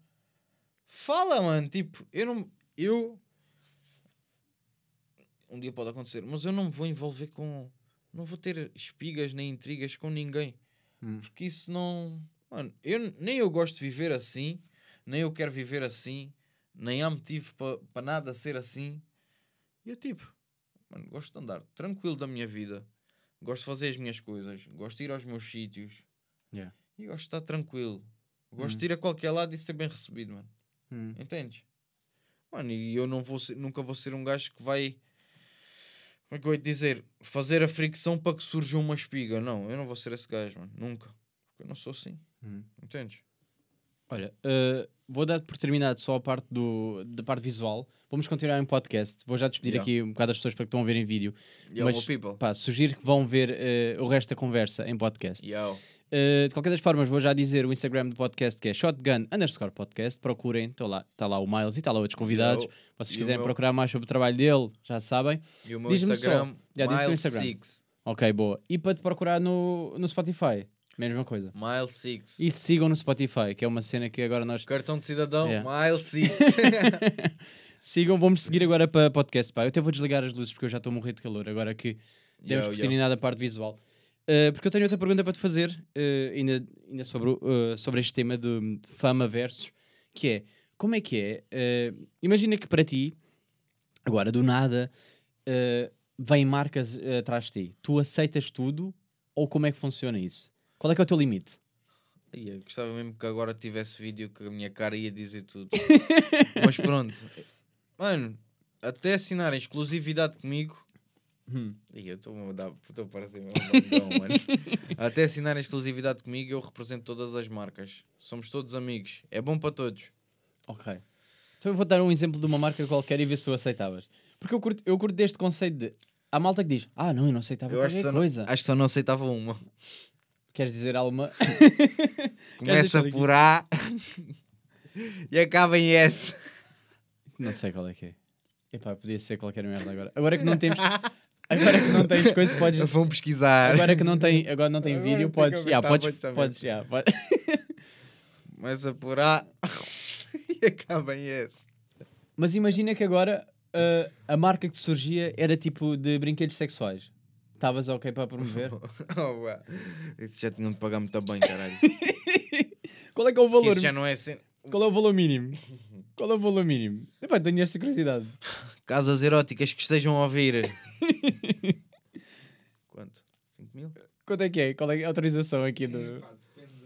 Fala, mano. Tipo, eu não. Eu. Um dia pode acontecer, mas eu não me vou envolver com. Não vou ter espigas nem intrigas com ninguém. Hum. Porque isso não. Mano, eu, nem eu gosto de viver assim, nem eu quero viver assim, nem há motivo para nada ser assim. E eu, tipo, mano, gosto de andar tranquilo da minha vida, gosto de fazer as minhas coisas, gosto de ir aos meus sítios Yeah. e gosto de estar tranquilo. Gosto Hum. de ir a qualquer lado e ser bem recebido, mano. Hum. Entendes? Mano, e eu não vou ser- nunca vou ser um gajo que vai. Como é que eu ia dizer? Fazer a fricção para que surja uma espiga. Não, eu não vou ser esse gajo, mano. Nunca. Porque eu não sou assim. Hum. Entendes? Olha, eh, vou dar por terminado só a parte do, da parte visual. Vamos continuar em podcast. Vou já despedir Yeah. aqui um bocado as pessoas para que estão a ver em vídeo. Yo, Mas- people. Pá, sugiro que vão ver eh, o resto da conversa em podcast. Yo. Uh, de qualquer das formas, vou já dizer o Instagram do podcast que é shotgun underscore podcast. Procurem, está lá, tá lá o Miles e está lá outros convidados. Yo. Vocês quiserem meu- procurar mais sobre o trabalho dele, já sabem. E o meu Instagram, só. Já disse o Instagram. Mile6. Ok, boa. E para te procurar no, no Spotify, mesma coisa. Mile6. E sigam no Spotify, que é uma cena que agora nós. Cartão de cidadão, Yeah. Mile6. [laughs] [laughs] Sigam, vamos seguir agora para podcast. Pá. Eu até vou desligar as luzes porque eu já estou a morrer de calor. Agora que demos Yo, por yo. a parte visual. Uh, porque eu tenho outra pergunta para te fazer, uh, ainda, ainda sobre, uh, sobre este tema de, fama versus, que é, como é que é? Imagina que para ti, agora do nada, vêm marcas atrás de ti. Tu aceitas tudo ou como é que funciona isso? Qual é que é o teu limite? Eu gostava mesmo que agora tivesse vídeo que a minha cara ia dizer tudo. [laughs] Mas pronto. Mano, até assinarem exclusividade comigo, Hum. Eu estou a dar, estou a parecer mano. [laughs] Até assinar a exclusividade comigo, eu represento todas as marcas. Somos todos amigos. É bom para todos. Ok. Então eu vou dar um exemplo de uma marca qualquer e ver se tu aceitavas. Porque eu curto, eu curto deste conceito de. Há malta que diz: Ah, não, eu não aceitava Eu acho que, qualquer não, coisa. acho que só não aceitava uma. Queres dizer alguma? [laughs] Começa por A [laughs] e acaba em S. não sei qual é que é. Epá, podia ser qualquer merda agora. Agora que não temos. Agora que não tens [laughs] coisa, podes. Vão pesquisar. Agora que não tem, agora não tem Agora vídeo, podes. Aumentar, podes, podes saber. podes, Começa por A e acaba em S. Mas imagina que agora uh, a marca que surgia era tipo de brinquedos sexuais. Estavas ok para promover? [laughs] Oh, ué. Isso já tinham de pagar muito bem, caralho. [laughs] Qual é que é o valor? Isso já não é assim. Qual é o valor mínimo? Qual é o valor mínimo? Epá, tenho esta curiosidade. Casas eróticas que estejam a ouvir. [laughs] Quanto? 5 mil? Quanto é que é? Qual é a autorização aqui do. Pá, depende,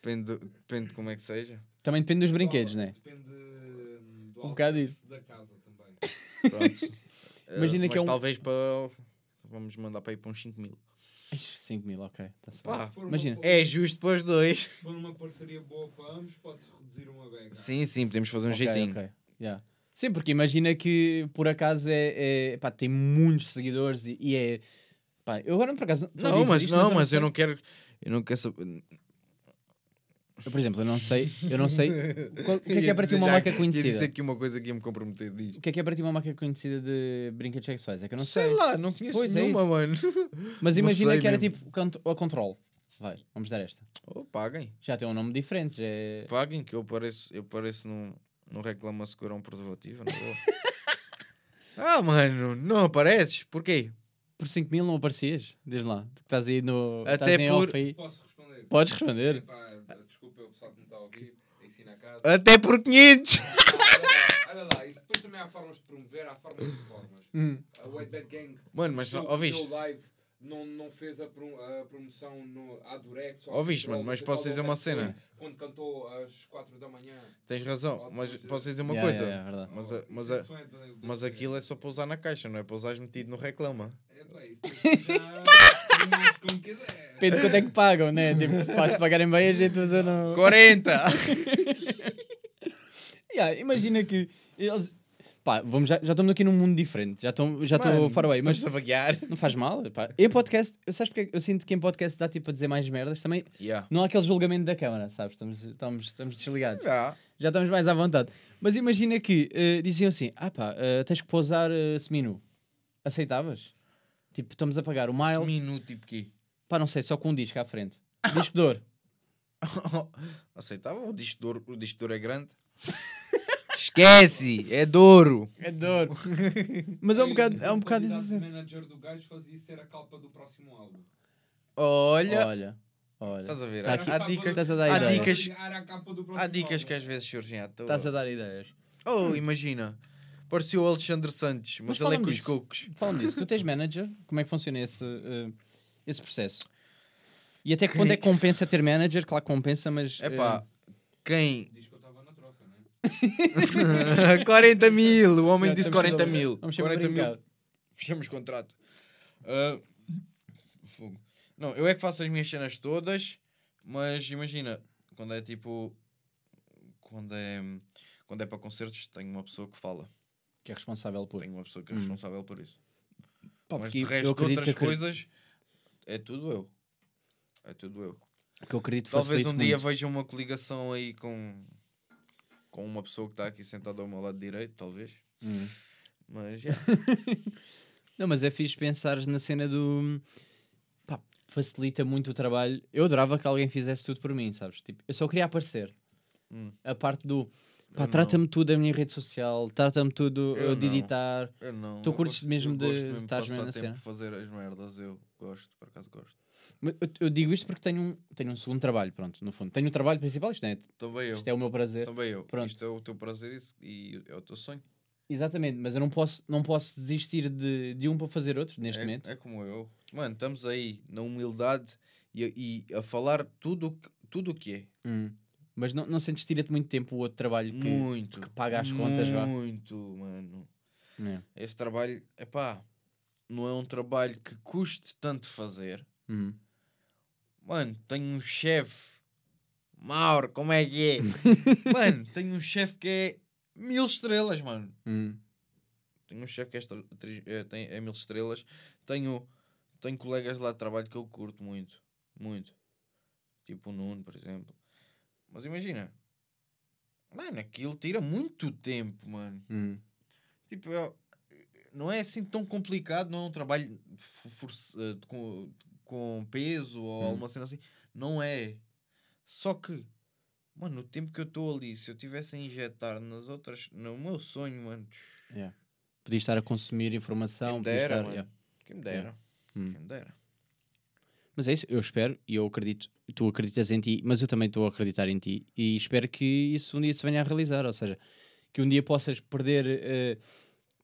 Depende, depende de como é que seja. Também depende dos brinquedos, né? depende hum, do Um bocado alcance isso. da casa também. Pronto. Imagina Eh, que é um- talvez para. Vamos mandar para ir para uns 5 mil. 5 mil, ok. Uma Imagina. É justo para os dois. Se for uma parceria boa para ambos, pode-se reduzir uma beca. Sim, sim, podemos fazer um Ok, jeitinho. ok. Yeah. Sim, porque imagina que por acaso é, é- pá, tem muitos seguidores e, e é. Pá, eu agora por acaso. Não, mas isto, não, mas sei. eu não quero. Eu não quero saber. Eu, por exemplo, eu não sei. Eu não sei. Qual- o que é que é para ti uma marca Ia conhecida? dizer aqui uma coisa que ia me comprometer. Diz. O que é que é para ti uma marca conhecida de brinquedos sexuais? É que eu não sei. sei. lá, não conheço Pois é nenhuma, isso. mano. Mas imagina que era mesmo. tipo a control. Vai, vamos dar esta. Oh, paguem. Já tem um nome diferente. Já é... Paguem que eu pareço, eu pareço num, num reclama segura um preservativo. Não vou. [laughs] ah, mano, não apareces. Porquê? Por 5 mil não aparecias? Diz lá. Tu que estás aí no. Até estás por- off aí. Posso responder? Podes responder. Epá, pessoal que me está a ouvir, ensina a casa. Até por 500. Ah, olha, lá, olha lá, isso depois também há formas de promover, há formas de formas. Hum. A White Bad Gang Mano, mas ouviste? live, não, não fez a, pro- a promoção no, à Durex. ou Ouviste, Control, mano, mas posso dizer uma é cena? Quando cantou às 4 da manhã. Tens razão, mas posso dizer uma Yeah, coisa? yeah, yeah, verdade. Mas, a- mas, é é mas aquilo é só para usar na caixa, não é para usares metido no reclama. É, quiser. Depende de quanto é que pagam, né? [laughs] Tipo, pá, se pagarem bem, a gente usa no. 40! [laughs] Yeah, imagina que eles. Pá, vamos já, já estamos aqui num mundo diferente. Já estou já Mano, fora bem, mas estamos a vaguear. não faz mal. Pá. Em podcast, eu sabes porque eu sinto que em podcast dá tipo a dizer mais merdas. Também Yeah. não há aquele julgamento da câmara, sabes? Estamos, estamos, estamos desligados. Yeah. Já estamos mais à vontade. Mas imagina que eh, diziam assim: ah pá, eh, tens que pousar uh, seminu. Aceitavas? Tipo, estamos a pagar o Miles. Minuto tipo quê? Pá, não sei, só com um disco à frente. Disco de ouro. [laughs] Aceitava? O disco de ouro, o disco de ouro é grande? [laughs] Esquece! É de ouro! É de ouro. [laughs] Mas é um bocado, é um bocado isso. O assim. manager do gajo fazia ser a capa do próximo álbum. Olha! Olha, olha. Estás a ver? Há, aqui- há dicas, Estás a dar há ideia. dicas, há dicas que às vezes surgem à toa. Estás a dar ideias. Oh, [laughs] imagina. Pareceu o Alexandre Santos, mas, Mas ele é com os disso. cocos. Falando disso, tu tens manager, como é que funciona esse, eh, esse processo? E até que ponto é que compensa ter manager? Claro que compensa, mas. É pá, quem. Diz que eu estava na troça, né? [laughs] 40 mil! O homem disse estamos 40 sempre a- mil. Vamos sempre a 40 mil. Fechamos contrato. Ah, fogo. Não, eu é que faço as minhas cenas todas, mas imagina, quando é tipo. Quando é. Quando é para concertos, tenho uma pessoa que fala. Que é responsável por. Tenho uma pessoa que é Hum. responsável por isso. Pá, mas de resto, outras que, coisas, é tudo eu. É tudo eu. que eu acredito Talvez um dia muito. veja uma coligação aí com. Com uma pessoa que está aqui sentada ao meu lado direito, talvez. Hum. Mas, yeah. [laughs] Não, mas é fixe pensar na cena do. Pá, facilita muito o trabalho. Eu adorava que alguém fizesse tudo por mim, sabes? Tipo, eu só queria aparecer. Hum. A parte do. Pá, trata-me tudo da minha rede social, trata-me tudo Eu de não. editar. Eu não. Tu eu curtes gosto- mesmo de mesmo mesmo passar na cena? fazer as merdas, eu gosto, por acaso gosto. Eu, eu digo isto porque tenho um, tenho um segundo trabalho, pronto, no fundo. Tenho o trabalho principal, isto é, Também eu. isto é o meu prazer. Também eu. Pronto. Isto é o teu prazer isso- e é o teu sonho. Exatamente, mas eu não posso, não posso desistir de, de um para fazer outro neste é, momento. é como eu. Mano, estamos aí na humildade e, a- e a falar tudo o que, tudo o que é. Hum. Mas não, não sentes tira-te muito tempo o outro trabalho que. muito. que paga as contas, vá. Muito, mano. É. Esse trabalho, é pá. não é um trabalho que custe tanto fazer. Uhum. Mano, tenho um chefe. Mauro, como é que é? [laughs] mano, tenho um chefe que é mil estrelas, mano. Uhum. Tenho um chefe que é, estra- é, tem, é mil estrelas. Tenho, tenho colegas lá de trabalho que eu curto muito. Muito. Tipo o Nuno, por exemplo. Mas imagina. Mano, aquilo tira muito tempo, mano. Uhum. Tipo, eu- não é assim tão complicado, não é um trabalho fo- force- eh, com, peso ou Hum. alguma cena assim. Não é. Só que, mano, o tempo que eu estou ali, se eu tivesse a injetar nas outras, no meu sonho, mano, Yeah. Podias estar a consumir informação. Quem me dera, estar- yeah. quem me dera. Hum. Quem me dera. Mas é isso, eu espero e eu acredito, tu acreditas em ti, mas eu também estou a acreditar em ti e espero que isso um dia se venha a realizar, ou seja, que um dia possas perder, eh,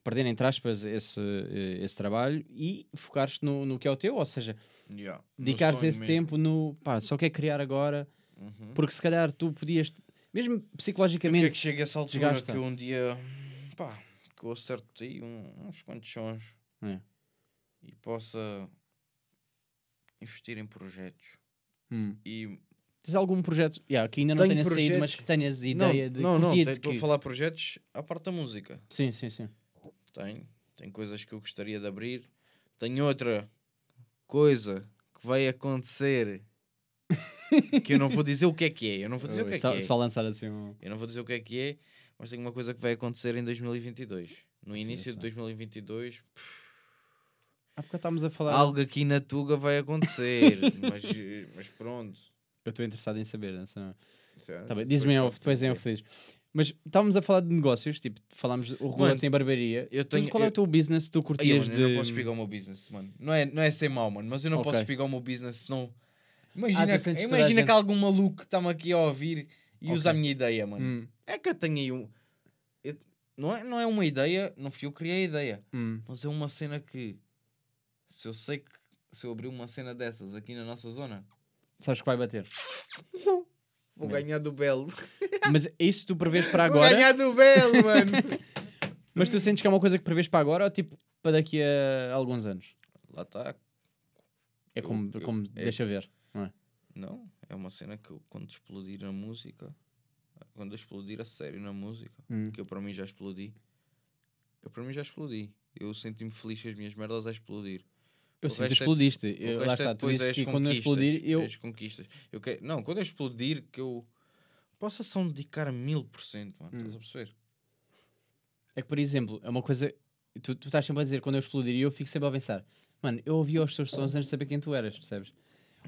perder entre aspas, esse, eh, esse trabalho e focares no, no que é o teu, ou seja, Yeah. Dedicares esse mesmo. tempo no pá, só quer criar agora, Uhum. porque se calhar tu podias, mesmo quero psicologicamente, que chegue a essa altura desgasta. que um dia, pá, que eu acerte aí uns quantos sons É. e possa investir em projetos. Hum. E tens algum projeto yeah, que ainda não Tenho tenha saído, projetos- mas que tenhas não, ideia de não, não, estou que... a falar projetos à parte da música. Sim, sim, sim. Tenho, tenho coisas que eu gostaria de abrir. Tenho outra coisa que vai acontecer [laughs] que eu não vou dizer o que é que é. Eu não vou dizer o que é só, que é. só lançar assim um... Eu não vou dizer o que é que é, mas tenho uma coisa que vai acontecer em 2022. No Sim, início de sei. 2022, Há porque estávamos a falar... algo aqui na Tuga vai acontecer. [laughs] mas, mas pronto. Eu estou interessado em saber, não sei. Certo? Tá diz-me em Depois off, depois em off diz. Mas estávamos a falar de negócios, tipo, falámos, o Rua tem barbearia. eu tenho- qual é o eu- teu business que tu curtias mano, de... Eu não posso explicar o meu business, mano. Não é, não é ser mau, mano, mas eu não Ok. posso explicar o meu business senão. Ah, Imagina, tu sentes toda a imagina gente- que algum maluco está-me aqui a ouvir e Ok. usa a minha ideia, mano. Hum, É que eu tenho aí um. eu- Não, é, não é uma ideia, não fui eu que criei a ideia, hum. mas é uma cena que. Se eu sei que. Se eu abrir uma cena dessas aqui na nossa zona, Sabes que vai bater. [laughs] vou É. ganhar do Belo. Mas isso tu prevês para [laughs] Vou agora? ganhar do Belo, mano. [laughs] Mas tu sentes que é uma coisa que prevês para agora ou tipo para daqui a alguns anos? Lá está. É Eu- como, eu- como é- deixa ver. Não é? Não, é uma cena que eu, quando explodir a música, quando eu explodir a sério na música, Hum. que eu para mim já explodi, eu para mim já explodi. Eu senti-me feliz que as minhas merdas a explodir. Eu O sinto que é- explodiste. O Eu- lá é está, tu dizes é que quando eu explodir, eu. é as conquistas. Eu quero, não, quando eu explodir, que eu possa só dedicar a mil por cento, mano. Hum. Estás a perceber? É que, por exemplo, é uma coisa. Tu, tu estás sempre a dizer quando eu explodir e eu fico sempre a pensar, mano, eu ouvi os teus sons antes de saber quem tu eras, percebes?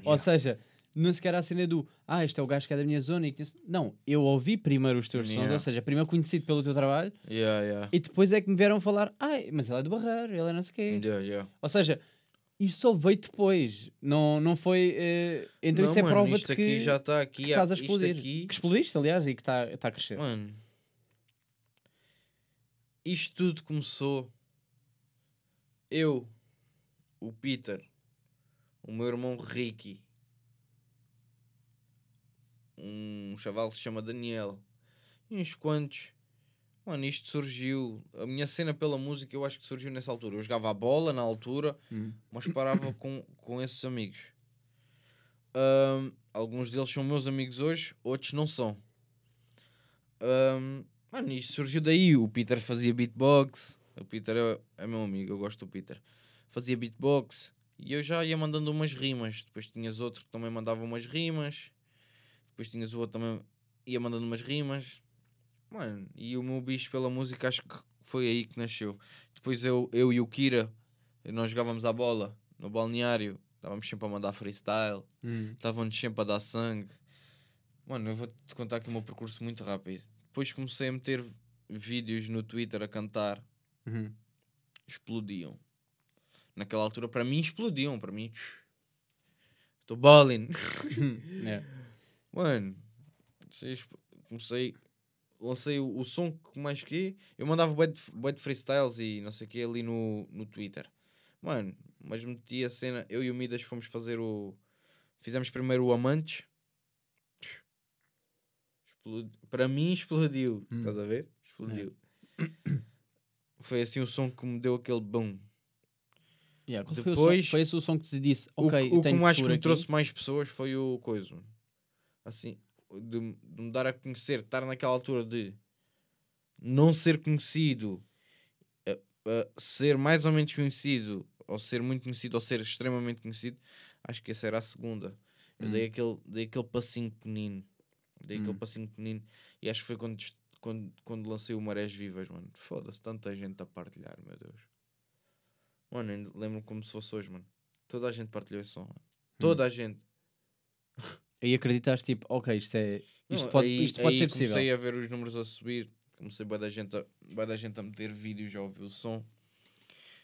Ou Yeah. seja, não sequer a cena do ah, este é o gajo que é da minha zona e que... Não, eu ouvi primeiro os teus sons, Yeah. ou seja, primeiro conhecido pelo teu trabalho Yeah, yeah. e depois é que me vieram falar, ai, mas ele é do Barreiro, ele é não sei o quê. Yeah, yeah. Ou seja, isso só veio depois, não, não foi. eh, Então Não, isso é mano, prova de que, já está aqui. que estás a isto explodir. aqui- Que explodiste, aliás, e que está está a crescer. Mano, isto tudo começou. Eu, o Peter, o meu irmão Ricky, um chaval que se chama Daniel, e uns quantos. Mano, isto surgiu. A minha cena pela música eu acho que surgiu nessa altura. Eu jogava a bola na altura, Hum. mas parava [coughs] com, com esses amigos. Ahm, alguns deles são meus amigos hoje, outros não são. Ahm, mano, isto surgiu daí. O Peter fazia beatbox. O Peter é, é meu amigo, eu gosto do Peter. Fazia beatbox e eu já ia mandando umas rimas. Depois tinhas outro que também mandava umas rimas. Depois tinhas o outro também ia mandando umas rimas. Mano, e o meu bicho pela música acho que foi aí que nasceu. Depois eu, eu e o Kira, nós jogávamos a bola no balneário. Estávamos sempre a mandar freestyle. Hum. Estavam-nos sempre a dar sangue. Mano, eu vou-te contar aqui o meu percurso muito rápido. Depois comecei a meter vídeos no Twitter a cantar. Uhum. Explodiam. Naquela altura, para mim, explodiam. Para mim, estou balling. [laughs] É. Mano, comecei lancei o, o som que mais que eu mandava bué de, bué de freestyles e não sei o que ali no, no Twitter. Mano, mas meti a cena, eu e o Midas fomos fazer o. Fizemos primeiro o Amantes. Explodi- Para mim explodiu. Hum. Estás a ver? Explodiu. Foi assim o som que me deu aquele boom. Yeah, qual foi, o som, Depois- foi esse o som que te disse, O ok, o que mais que me aqui. trouxe mais pessoas foi o coisa. Assim, de, me- de me dar a conhecer, estar naquela altura de não ser conhecido, a- a ser mais ou menos conhecido, ou ser muito conhecido, ou ser extremamente conhecido, acho que essa era a segunda. Eu dei, aquele, dei aquele passinho pequenino. Dei aquele Hum. passinho pequenino. E acho que foi quando, quando, quando lancei o Marés Vivas, mano. Foda-se, tanta gente a partilhar, meu Deus. Mano, lembro-me como se fosse hoje, mano. Toda a gente partilhou esse som, mano. Toda a gente. [laughs] Aí acreditaste, tipo, ok, isto é. Isto Não, pode, aí- isto pode aí ser possível. Comecei a ver os números a subir. Comecei bué da gente a, bué da gente a meter vídeos, já ouvi o som.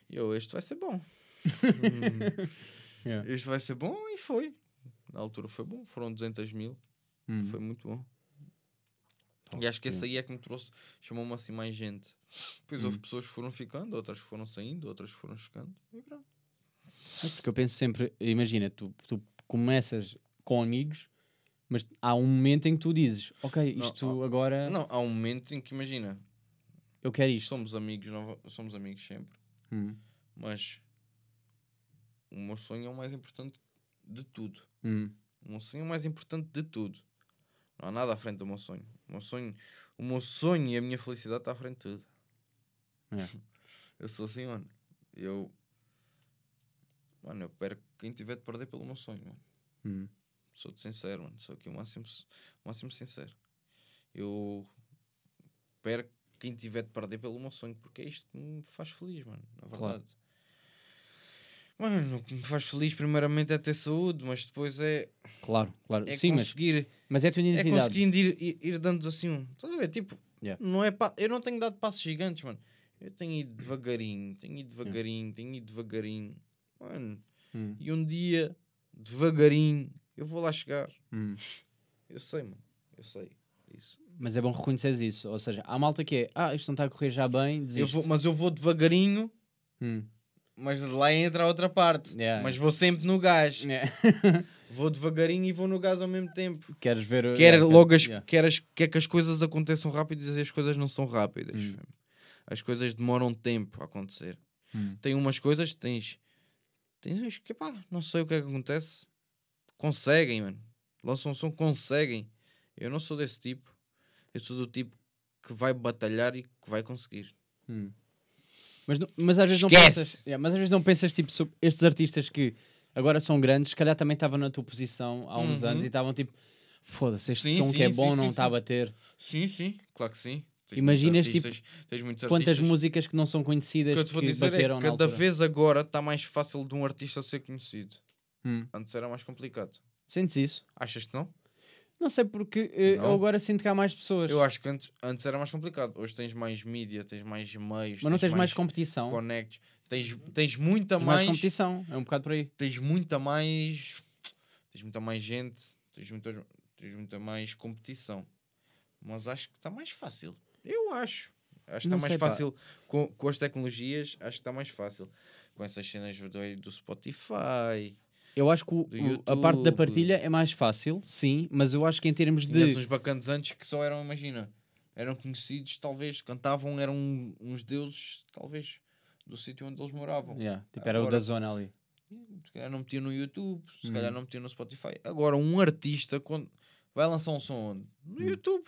E eu, este vai ser bom. [laughs] Yeah. Este vai ser bom e foi. Na altura foi bom. Foram 200 mil. Hum. Foi muito bom. E acho que esse aí é que me trouxe, chamou-me assim mais gente. Depois Hum. houve pessoas que foram ficando, outras que foram saindo, outras que foram chegando. E pronto. É porque eu penso sempre, imagina, tu, tu começas com amigos, mas há um momento em que tu dizes, ok, Não, isto agora Não, há um momento em que imagina, eu quero isto. somos amigos, não, somos amigos sempre, Hum, mas o meu sonho é o mais importante de tudo. hum, O meu sonho é o mais importante de tudo. Não há nada à frente do meu sonho. O meu sonho, o meu sonho e a minha felicidade está à frente de tudo. É. [laughs] Eu sou assim, mano. Eu. Mano, eu perco quem tiver de perder pelo meu sonho, mano. hum. Sou-te sincero, mano. Sou aqui o máximo, o máximo sincero. Eu perco quem tiver de perder pelo meu sonho, porque é isto que me faz feliz, mano. Na Claro. verdade. Mano, o que me faz feliz primeiramente é ter saúde, mas depois é, Claro, claro. é Sim, mas, conseguir mas é a tua é identidade. conseguindo ir, ir, ir dando assim um. Estás a ver? Tipo, Yeah. não é pa- eu não tenho dado passos gigantes, mano. Eu tenho ido devagarinho, tenho ido devagarinho, tenho ido devagarinho. Mano, Hum, e um dia, devagarinho, eu vou lá chegar. hum. Eu sei, mano. Eu sei. Isso. Mas é bom reconhecer isso. Ou seja, há malta que é, ah, isto não está a correr já bem, Eu vou, mas eu vou devagarinho, Hum, mas lá entra a outra parte. Yeah. Mas vou sempre no gás. é. [laughs] Vou devagarinho e vou no gás ao mesmo tempo. Queres ver. o- Quer yeah, logo as, yeah. quer, as, quer que as coisas aconteçam rápido e as coisas não são rápidas. Hum. As coisas demoram tempo a acontecer. Hum. Tem umas coisas que tens. Tens que pá, não sei o que é que acontece. Conseguem, mano. Lançam um som, conseguem. Eu não sou desse tipo. Eu sou do tipo que vai batalhar e que vai conseguir. Hum. Mas, mas às vezes não pensas, yeah, mas às vezes não pensas tipo sobre estes artistas que agora são grandes, se calhar também estavam na tua posição há uns Uhum. anos e estavam tipo, foda-se, este Sim, som sim, que é sim, bom não está a bater. Sim, sim. Claro que sim. Tens Imaginas, tipo, artistas- muitos Quantas músicas que não são conhecidas que que, é bateram na cada vez agora está mais fácil de um artista ser conhecido. Hum. Antes era mais complicado. Sentes isso? Achas que não? Não sei porque eh, eu Não? agora sinto que há mais pessoas. Eu acho que antes, antes era mais complicado. Hoje tens mais mídia, tens mais meios, mas não tens mais competição. conectos, tens, tens muita Tens mais mais, competição, é um bocado por aí. tens muita mais, tens muita mais gente, tens muita, tens muita mais competição. Mas acho que está mais fácil. Eu acho. Acho que está mais fácil com, com as tecnologias. Acho que está mais fácil com essas cenas do, do Spotify. Eu acho que o- o- a parte da YouTube. partilha é mais fácil, sim, mas eu acho que em termos de. Tinhas uns bacanas antes que só eram, imagina, eram conhecidos, talvez, cantavam, eram uns deuses, talvez, do sítio onde eles moravam. Yeah, tipo, era o Agora- da zona ali. Se calhar não metiam no YouTube, se Hum. calhar não metiam no Spotify. Agora, um artista, quando vai lançar um som onde? No Hum. YouTube.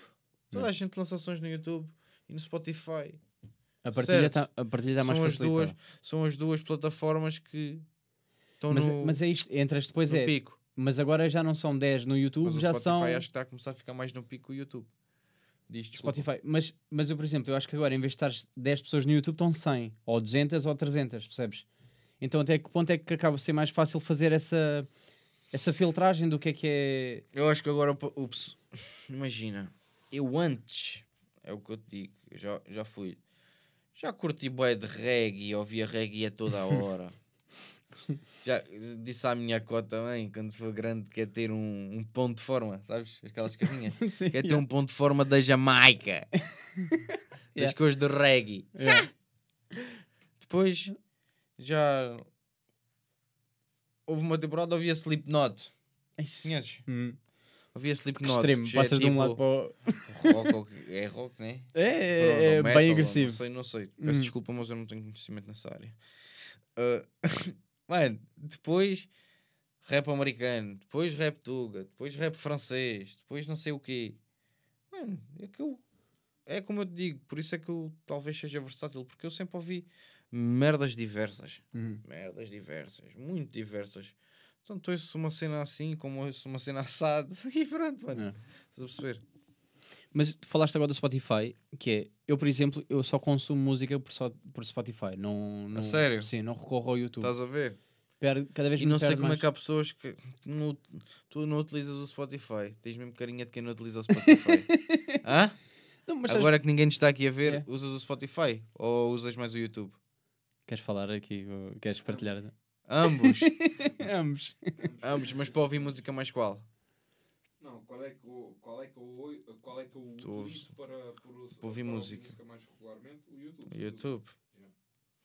Toda a gente lança sons no YouTube e no Spotify. A partilha está tá mais São as, facilitada. duas, são as duas plataformas que estão Mas, no, mas é isto, entras depois no é. pico. Mas agora já não são 10 no YouTube, Mas o já Spotify são acho que está a começar a ficar mais no pico o YouTube. Diz, desculpa. Spotify. Mas, mas eu, por exemplo, eu acho que agora em vez de estar 10 pessoas no YouTube, estão 100, ou 200 ou 300, percebes? Então até que ponto é que acaba por ser mais fácil fazer essa, essa filtragem do que é que é... Eu acho que agora, pesso- [laughs] imagina, eu antes, é o que eu te digo, eu já, já fui, já curti bué de reggae, ouvia reggae a toda a hora. [laughs] [laughs] já disse à minha cota também, quando for grande, quer ter um, um ponto de forma, sabes? Aquelas carrinhas. [laughs] Sim, quer ter um ponto de forma da Jamaica. [laughs] das Yeah. coisas do reggae. Yeah. Depois, já... Houve uma temporada, ouvia Slipknot. Conheces? Hum, que Slipknot. extremo, é passas de um lado tipo- para o... rock, que- é rock, né? É, é, é metal, bem ou agressivo. Não sei, não sei. Peço Hum. desculpa, mas eu não tenho conhecimento nessa área. Ah, mano, depois rap americano, depois rap tuga, depois rap francês, depois não sei o quê. Mano, é que eu. É como eu te digo, por isso é que eu talvez seja versátil, porque eu sempre ouvi merdas diversas. Uhum. Merdas diversas, muito diversas. Tanto ouço uma cena assim, como ouço uma cena assada, [laughs] e pronto, mano. É. Estás a perceber? Mas tu falaste agora do Spotify, que é, eu por exemplo, eu só consumo música por, por Spotify. Não, não, sério? Sim, não recorro ao YouTube. Estás a ver? Per- cada vez E não sei perde como é mais. que há pessoas que não, tu não utilizas o Spotify. Tens mesmo carinha de quem não utiliza o Spotify. [laughs] Hã? Não, mas sabes- Agora que ninguém está aqui a ver, É. usas o Spotify ou usas mais o YouTube? Queres falar aqui? Queres partilhar? Ambos, [laughs] Ambos. ambos, mas para ouvir música mais qual? Não, qual é que eu, qual é que eu, oi- qual é que eu ouves- utilizo para, por, para ouvir música. mais regularmente? O YouTube. O YouTube.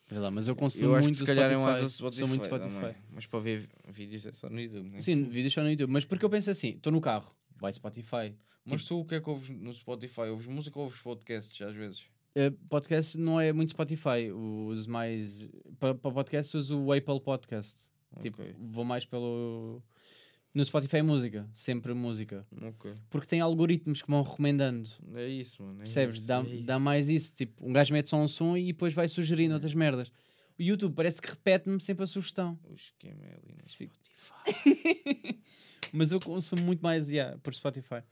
Lá, mas eu consumo Eu acho que muito se calhar é Spotify. mais Spotify. Sou muito Spotify. também. Mas para ver vídeos é só no YouTube, né? Sim, vídeos só no YouTube. Mas porque eu penso assim, estou no carro, vai Spotify. Mas tu o que é que ouves no Spotify? Ouves música ou ouves podcasts às vezes? Eh, podcast não é muito Spotify. Uso mais. Para podcast uso o Apple Podcast. Tipo, Ok. vou mais pelo. No Spotify é música, sempre música. Ok. Porque tem algoritmos que vão recomendando. É isso, mano. é Percebes? isso, Dá, é isso. dá mais isso. Tipo, um gajo mete só um som e depois vai sugerindo outras merdas. O YouTube parece que repete-me sempre a sugestão. O esquema é ali no Spotify. [laughs] Mas eu consumo muito mais yeah, por Spotify.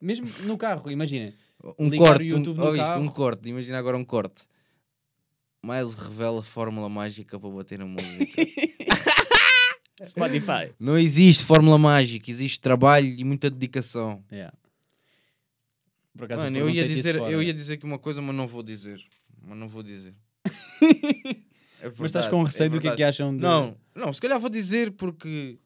Mesmo no carro, imagina. Um corte, um, ouviste, um corte, imagina agora um corte. Miles revela a fórmula mágica para bater na música. [laughs] Spotify. Não existe fórmula mágica, existe trabalho e muita dedicação. Yeah. Por acaso Mano, eu ia, dizer, fora. eu ia dizer aqui uma coisa, mas não vou dizer. Mas não vou dizer. [laughs] É Mas estás verdade, com receio do que é que verdade. acham de... Não, não, se calhar vou dizer porque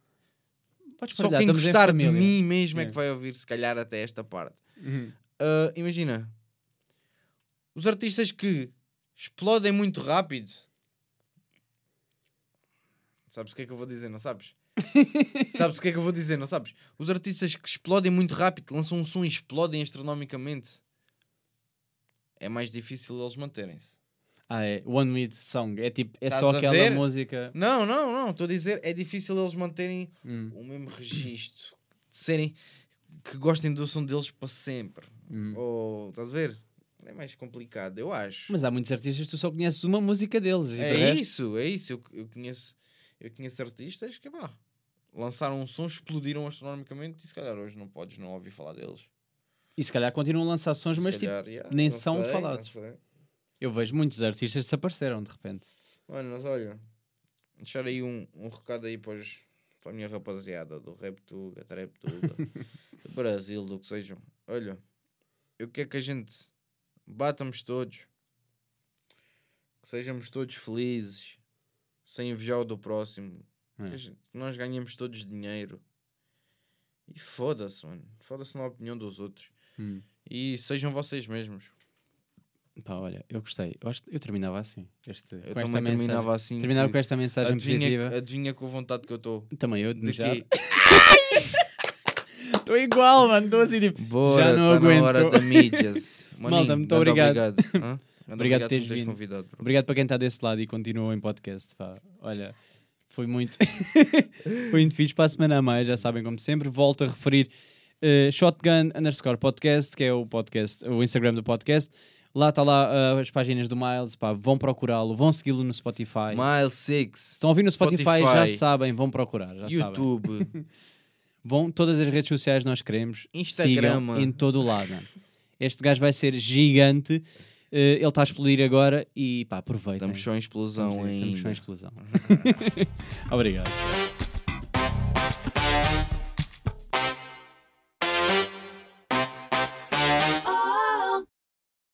Podes só quem gostar de mim mesmo é. É. que vai ouvir, se calhar, até esta parte. Uhum. Ah, imagina, os artistas que explodem muito rápido. Sabes o que é que eu vou dizer, não sabes? [laughs] sabes o que é que eu vou dizer, não sabes? Os artistas que explodem muito rápido, lançam um som e explodem astronomicamente, é mais difícil eles manterem-se. Ah, é. One Minute Song. É tipo, é Estás só aquela ver? música. Não, não, não, estou a dizer, é difícil eles manterem Hum, o mesmo registro, de serem que gostem do som deles para sempre. hum. Ou, estás a ver? É mais complicado, eu acho. Mas há muitos artistas que tu só conheces uma música deles. É resto- isso, é isso. Eu, eu conheço, eu conheço artistas que pá, lançaram um som, explodiram astronomicamente e se calhar hoje não podes não ouvir falar deles. E se calhar continuam a lançar sons, Se mas tipo, calhar, yeah, nem são sei, falados. eu vejo muitos artistas que desapareceram de repente. Mano, mas olha, deixar aí um, um recado aí para, os- para a minha rapaziada do Rap Tuga, Trap Tuga, [laughs] do Brasil, do que sejam. Olha, eu quero que a gente batamos todos, que sejamos todos felizes, sem invejar o do próximo, É. nós ganhemos todos dinheiro. E foda-se, mano. Foda-se na opinião dos outros. Hum. E sejam vocês mesmos. Pá, olha, eu gostei. Eu, acho- eu terminava assim. Este, Eu com também esta terminava mensagem. assim. Terminava que- com esta mensagem adivinha, positiva. adivinha com a vontade que eu estou. Também eu de quê? [laughs] Estou igual, mano. Estou assim tipo. Bora, Já não tá aguento. na hora da mídias. [laughs] Malta, muito grande obrigado. [laughs] Obrigado por teres vindo. convidado. Obrigado para quem está desse lado e continua em podcast. Pá. Olha, foi muito, [laughs] foi muito fixe. Para a semana a mais, já sabem, como sempre, volto a referir eh, Shotgun underscore podcast, que é o podcast, o Instagram do podcast. Lá está lá ah, as páginas do Miles, pá, vão procurá-lo, vão segui-lo no Spotify. Mile Se 6, estão a ouvir no Spotify, já Spotify. sabem, vão procurar, já sabem. YouTube, [laughs] Vão, todas as redes sociais nós queremos. Instagram. Sigam em todo o lado. Este gajo vai ser gigante. Eh, ele está a explodir agora e pá, aproveitem. estamos só em explosão Estamos, ainda. estamos só em explosão. [laughs] Obrigado.